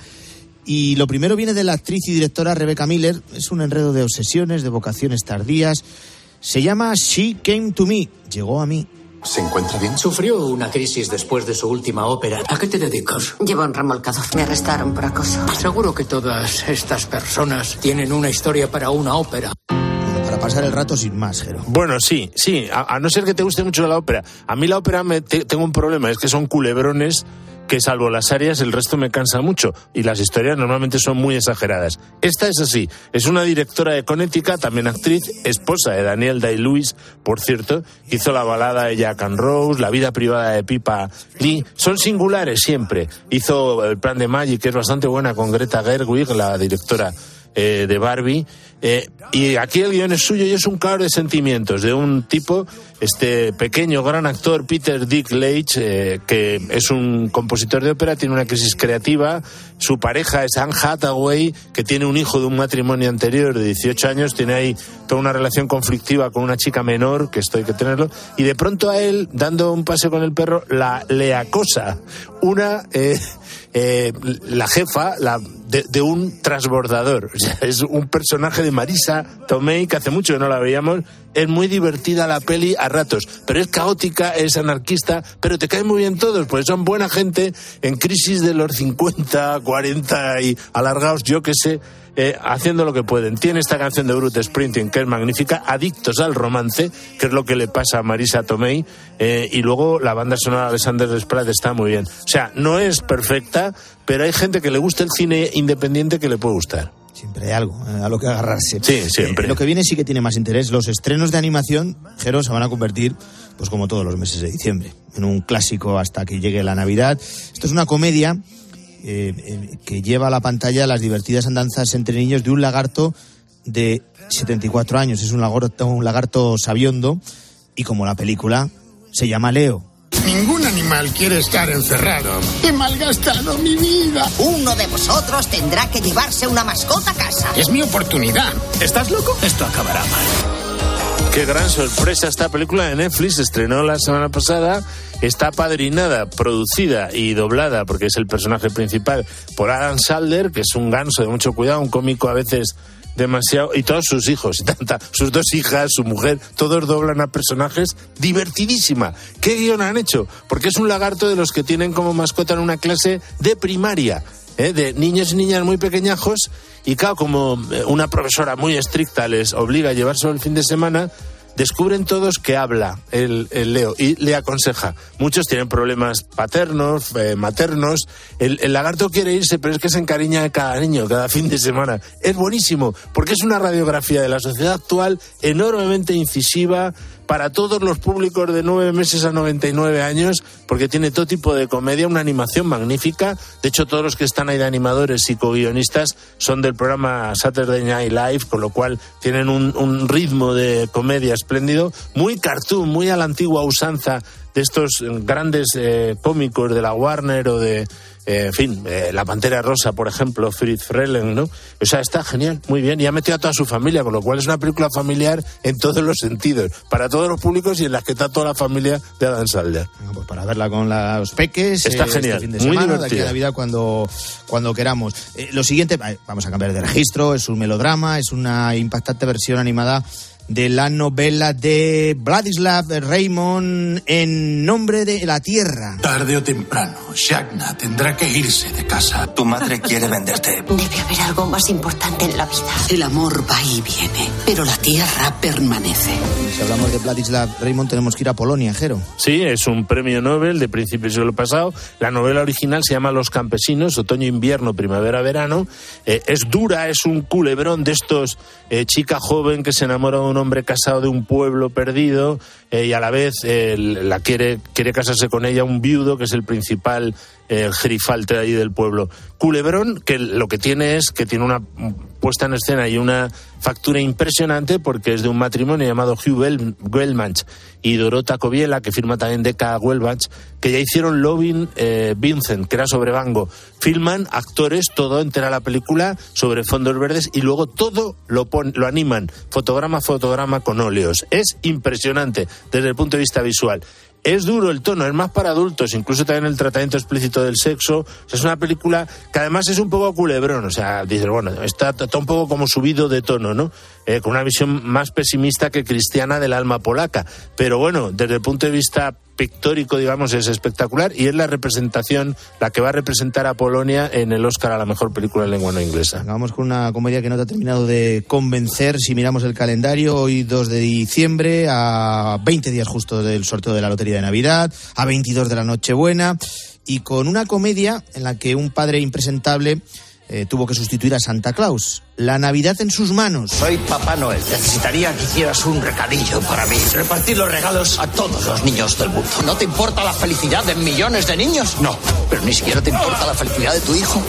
Y lo primero viene de la actriz y directora Rebecca Miller. Es un enredo de obsesiones, de vocaciones tardías. Se llama She Came to Me. Llegó a mí. ¿Se encuentra bien? Sufrió una crisis después de su última ópera. ¿A qué te dedicas? Llevo un remolcador. Me arrestaron por acoso. Seguro que todas estas personas tienen una historia para una ópera. Pasar el rato sin más, Jero. Bueno, sí, sí, a, a no ser que te guste mucho la ópera. A mí la ópera me, te- tengo un problema, es que son culebrones que salvo las áreas el resto me cansa mucho y las historias normalmente son muy exageradas. Esta es así, es una directora de Connecticut, también actriz, esposa de Daniel Day-Lewis, por cierto, hizo la balada de Jack and Rose, la vida privada de Pipa Lee, son singulares siempre. Hizo el plan de Magic, que es bastante buena con Greta Gerwig, la directora eh, de Barbie. Eh, y aquí el guion es suyo y es un claro de sentimientos de un tipo, este pequeño gran actor Peter Dick Leitch, eh, que es un compositor de ópera, tiene una crisis creativa. Su pareja es Anne Hathaway, que tiene un hijo de un matrimonio anterior de 18 años, tiene ahí toda una relación conflictiva con una chica menor, que esto hay que tenerlo. Y de pronto a él, dando un paseo con el perro, la le acosa una. eh, eh, la jefa la, de, un transbordador. Es un personaje de Marisa Tomei que hace mucho que no la veíamos. Es muy divertida la peli a ratos, pero es caótica, es anarquista, pero te caen muy bien todos, pues son buena gente en crisis de los 50, 40 y alargados, yo que sé. Eh, haciendo lo que pueden. Tiene esta canción de Bruce Sprinting que es magnífica, Adictos al romance, que es lo que le pasa a Marisa Tomei, eh, y luego la banda sonora de Alexander Desplat está muy bien. O sea, no es perfecta, pero hay gente que le gusta el cine independiente que le puede gustar. Siempre hay algo eh, a lo que agarrarse. Sí, siempre. Eh, lo que viene sí que tiene más interés. Los estrenos de animación, Jero, se van a convertir, pues como todos los meses de diciembre, en un clásico hasta que llegue la Navidad. Esto es una comedia eh, eh, que lleva a la pantalla las divertidas andanzas entre niños de un lagarto de 74 años. Es un lagarto, un lagarto sabiondo y como la película se llama Leo. Ningún animal quiere estar encerrado. He malgastado mi vida. Uno de vosotros tendrá que llevarse una mascota a casa. Es mi oportunidad. ¿Estás loco? Esto acabará mal. Qué gran sorpresa esta película de Netflix, estrenó la semana pasada, está padrinada, producida y doblada, porque es el personaje principal, por Adam Salder, que es un ganso de mucho cuidado, un cómico a veces demasiado, y todos sus hijos, tanta, sus dos hijas, su mujer, todos doblan a personajes, divertidísima. ¿Qué guion han hecho? Porque es un lagarto de los que tienen como mascota en una clase de primaria. ¿eh? de niños y niñas muy pequeñajos y claro, como eh, una profesora muy estricta les obliga a llevárselo el fin de semana, descubren todos que habla el, Leo y le aconseja. Muchos tienen problemas paternos, eh, maternos. El, el lagarto quiere irse, pero es que se encariña cada niño, cada fin de semana. Es buenísimo, porque es una radiografía de la sociedad actual enormemente incisiva para todos los públicos de nueve meses a 99 años, porque tiene todo tipo de comedia, una animación magnífica. De hecho, todos los que están ahí de animadores y co-guionistas son del programa Saturday Night Live, con lo cual tienen un, ritmo de comedia espléndido, muy cartoon, muy a la antigua usanza de estos grandes eh, cómicos de la Warner o de, en fin, eh, La Pantera Rosa, por ejemplo, Fritz Frelen, ¿no? O sea, está genial, muy bien. Y ha metido a toda su familia, con lo cual es una película familiar en todos los sentidos, para todos los públicos y en las que está toda la familia de Adam Sandler. Bueno, pues para verla con los peques. Está este genial, fin de muy semana, de aquí a divertida. Navidad cuando, cuando queramos. Eh, lo siguiente, eh, vamos a cambiar de registro, es un melodrama, es una impactante versión animada de la novela de Vladislav Raymond en nombre de la tierra. Tarde o temprano, Shagna tendrá que irse de casa. Tu madre quiere venderte. Debe haber algo más importante en la vida. El amor va y viene, pero la tierra permanece. Si hablamos de Vladislav Raymond tenemos que ir a Polonia, Jero. Sí, es un premio Nobel de principios del siglo pasado. La novela original se llama Los campesinos, otoño, invierno, primavera, verano. Eh, es dura, es un culebrón de estos eh, chica joven que se enamora de un hombre casado de un pueblo perdido y a la vez la quiere, quiere casarse con ella un viudo que es el principal eh, gerifalte ahí del pueblo. Culebrón, que lo que tiene es que tiene una puesta en escena y una factura impresionante porque es de un matrimonio llamado Hugh Wellmans y Dorota Coviela, que firma también Deca Wellmans, que ya hicieron Loving eh, Vincent, que era sobre Bango. Filman actores, todo entera la película sobre fondos verdes y luego todo lo, pon- lo animan, fotograma a fotograma con óleos. Es impresionante desde el punto de vista visual. Es duro el tono, es más para adultos, incluso también el tratamiento explícito del sexo. Es una película que además es un poco culebrón, o sea, dices, bueno, está, está un poco como subido de tono, ¿no? Eh, con una visión más pesimista que cristiana del alma polaca. Pero bueno, desde el punto de vista pictórico, digamos, es espectacular y es la representación, la que va a representar a Polonia en el Oscar a la mejor película en lengua no inglesa. Vamos con una comedia que no te ha terminado de convencer. Si miramos el calendario, hoy 2 de diciembre, a 20 días justo del sorteo de la Lotería de Navidad, a 22 de la Nochebuena, y con una comedia en la que un padre impresentable eh, tuvo que sustituir a Santa Claus. La Navidad en sus manos. Soy Papá Noel. Necesitaría que hicieras un recadillo para mí. Repartir los regalos a todos los niños del mundo. ¿No te importa la felicidad de millones de niños? No. Pero ni siquiera te importa la felicidad de tu hijo.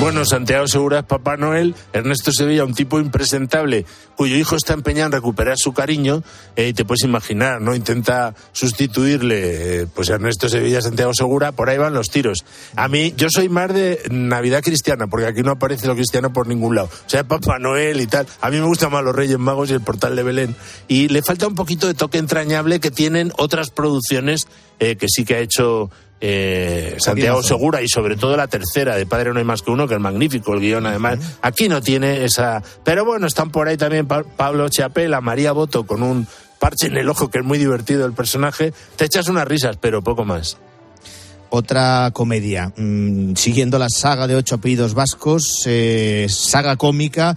Bueno, Santiago Segura es Papá Noel, Ernesto Sevilla, un tipo impresentable cuyo hijo está empeñado en recuperar su cariño, eh, y te puedes imaginar, ¿no? Intenta sustituirle, eh, pues Ernesto Sevilla, Santiago Segura, por ahí van los tiros. A mí, yo soy más de Navidad cristiana, porque aquí no aparece lo cristiano por ningún lado. O sea, Papá Noel y tal. A mí me gustan más los Reyes Magos y el Portal de Belén. Y le falta un poquito de toque entrañable que tienen otras producciones eh, que sí que ha hecho eh, Santiago Segura y sobre todo la tercera de Padre No hay más que uno, que es magnífico el guion además. Aquí no tiene esa... Pero bueno, están por ahí también Pa- Pablo Chapela, María Boto con un parche en el ojo que es muy divertido el personaje. Te echas unas risas, pero poco más. Otra comedia, mm, siguiendo la saga de ocho apellidos vascos, eh, saga cómica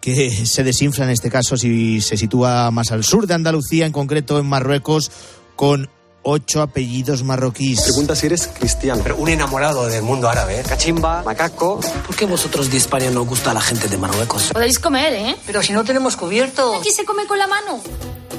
que se desinfla en este caso si se sitúa más al sur de Andalucía, en concreto en Marruecos, con ocho apellidos marroquíes. Pregunta si eres cristiano. Pero un enamorado del mundo árabe. ¿eh? Cachimba, macaco. ¿Por qué vosotros de España no os gusta a la gente de Marruecos? Podéis comer, ¿eh? Pero si no tenemos cubierto. Aquí se come con la mano.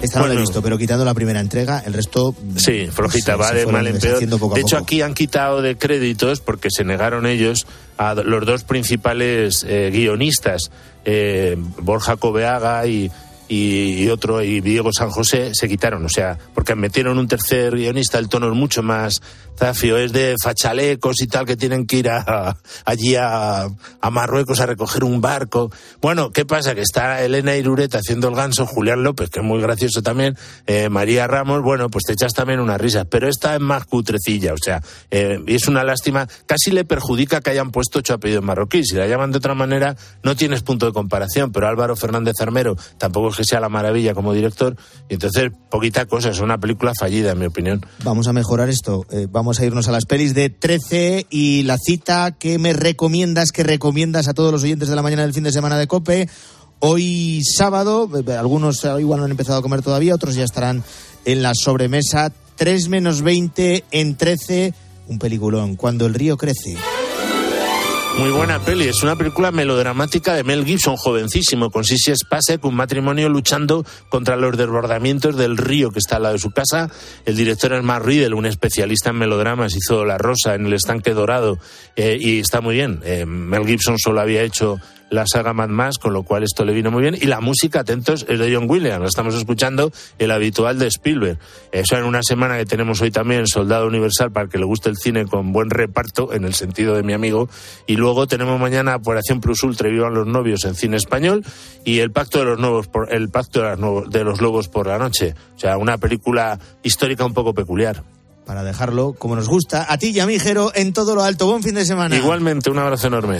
Esta no la he Bueno. visto, pero quitando la primera entrega, el resto... Sí, flojita, va de mal en peor. De hecho, poco. aquí han quitado de créditos porque se negaron ellos a los dos principales eh, guionistas, eh, Borja Cobeaga y, y, otro, y Diego San José, se quitaron. O sea, porque metieron un tercer guionista, el tono es mucho más zafio, es de fachalecos y tal, que tienen que ir a, allí a, a Marruecos a recoger un barco. Bueno, ¿qué pasa? Que está Elena Iruret haciendo el ganso, Julián López, que es muy gracioso también, eh, María Ramos, bueno, pues te echas también una risa. Pero esta es más cutrecilla, o sea, eh, es una lástima. Casi le perjudica que hayan puesto ocho apellidos marroquíes. Si la llaman de otra manera, no tienes punto de comparación. Pero Álvaro Fernández Armero tampoco es que sea la maravilla como director. Y entonces, poquita cosa, es una película fallida, en mi opinión. Vamos a mejorar esto. Eh, vamos a irnos a las pelis de 13 y la cita que me recomiendas, que recomiendas a todos los oyentes de la mañana del fin de semana de Cope. Hoy sábado, eh, algunos eh, igual no han empezado a comer todavía, otros ya estarán en la sobremesa. 3 menos 20 en 13, un peliculón, cuando el río crece. Muy buena peli, es una película melodramática de Mel Gibson, jovencísimo, con Sissy Spacek, un matrimonio luchando contra los desbordamientos del río que está al lado de su casa. El director es Mark Riddle, un especialista en melodramas, hizo La Rosa en el estanque dorado eh, y está muy bien. Eh, Mel Gibson solo había hecho la saga Mad Max, con lo cual esto le vino muy bien. Y la música, atentos, es de John Williams. Estamos escuchando, el habitual de Spielberg. Eso en una semana que tenemos hoy también Soldado Universal para que le guste el cine con buen reparto, en el sentido de mi amigo. Y luego tenemos mañana Operación Plus Ultra y Vivan los Novios en cine español y el Pacto de los Nuevos por, el Pacto de los Lobos por la Noche. O sea, una película histórica un poco peculiar. Para dejarlo como nos gusta, a ti y a mí, Jero, en todo lo alto. Buen fin de semana. Igualmente, un abrazo enorme.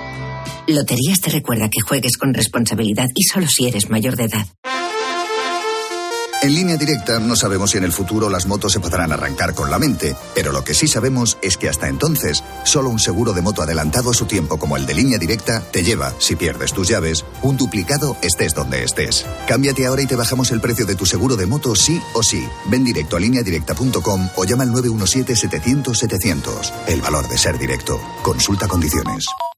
Loterías te recuerda que juegues con responsabilidad y solo si eres mayor de edad. En línea directa no sabemos si en el futuro las motos se podrán arrancar con la mente, pero lo que sí sabemos es que hasta entonces, solo un seguro de moto adelantado a su tiempo como el de línea directa te lleva, si pierdes tus llaves, un duplicado estés donde estés. Cámbiate ahora y te bajamos el precio de tu seguro de moto sí o sí. Ven directo a lineadirecta.com o llama al 917-700-700. El valor de ser directo. Consulta condiciones.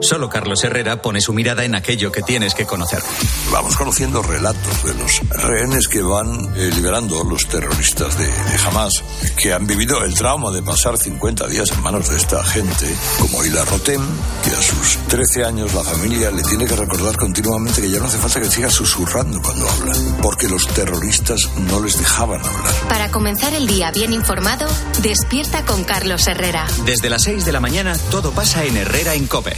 Solo Carlos Herrera pone su mirada en aquello que tienes que conocer. Vamos conociendo relatos de los rehenes que van eh, liberando los terroristas de, de Hamas, que han vivido el trauma de pasar 50 días en manos de esta gente, como Ila Rotem, que a sus 13 años la familia le tiene que recordar continuamente que ya no hace falta que siga susurrando cuando habla, porque los terroristas no les dejaban hablar. Para comenzar el día bien informado, despierta con Carlos Herrera. Desde las 6 de la mañana todo pasa en Herrera en Cope.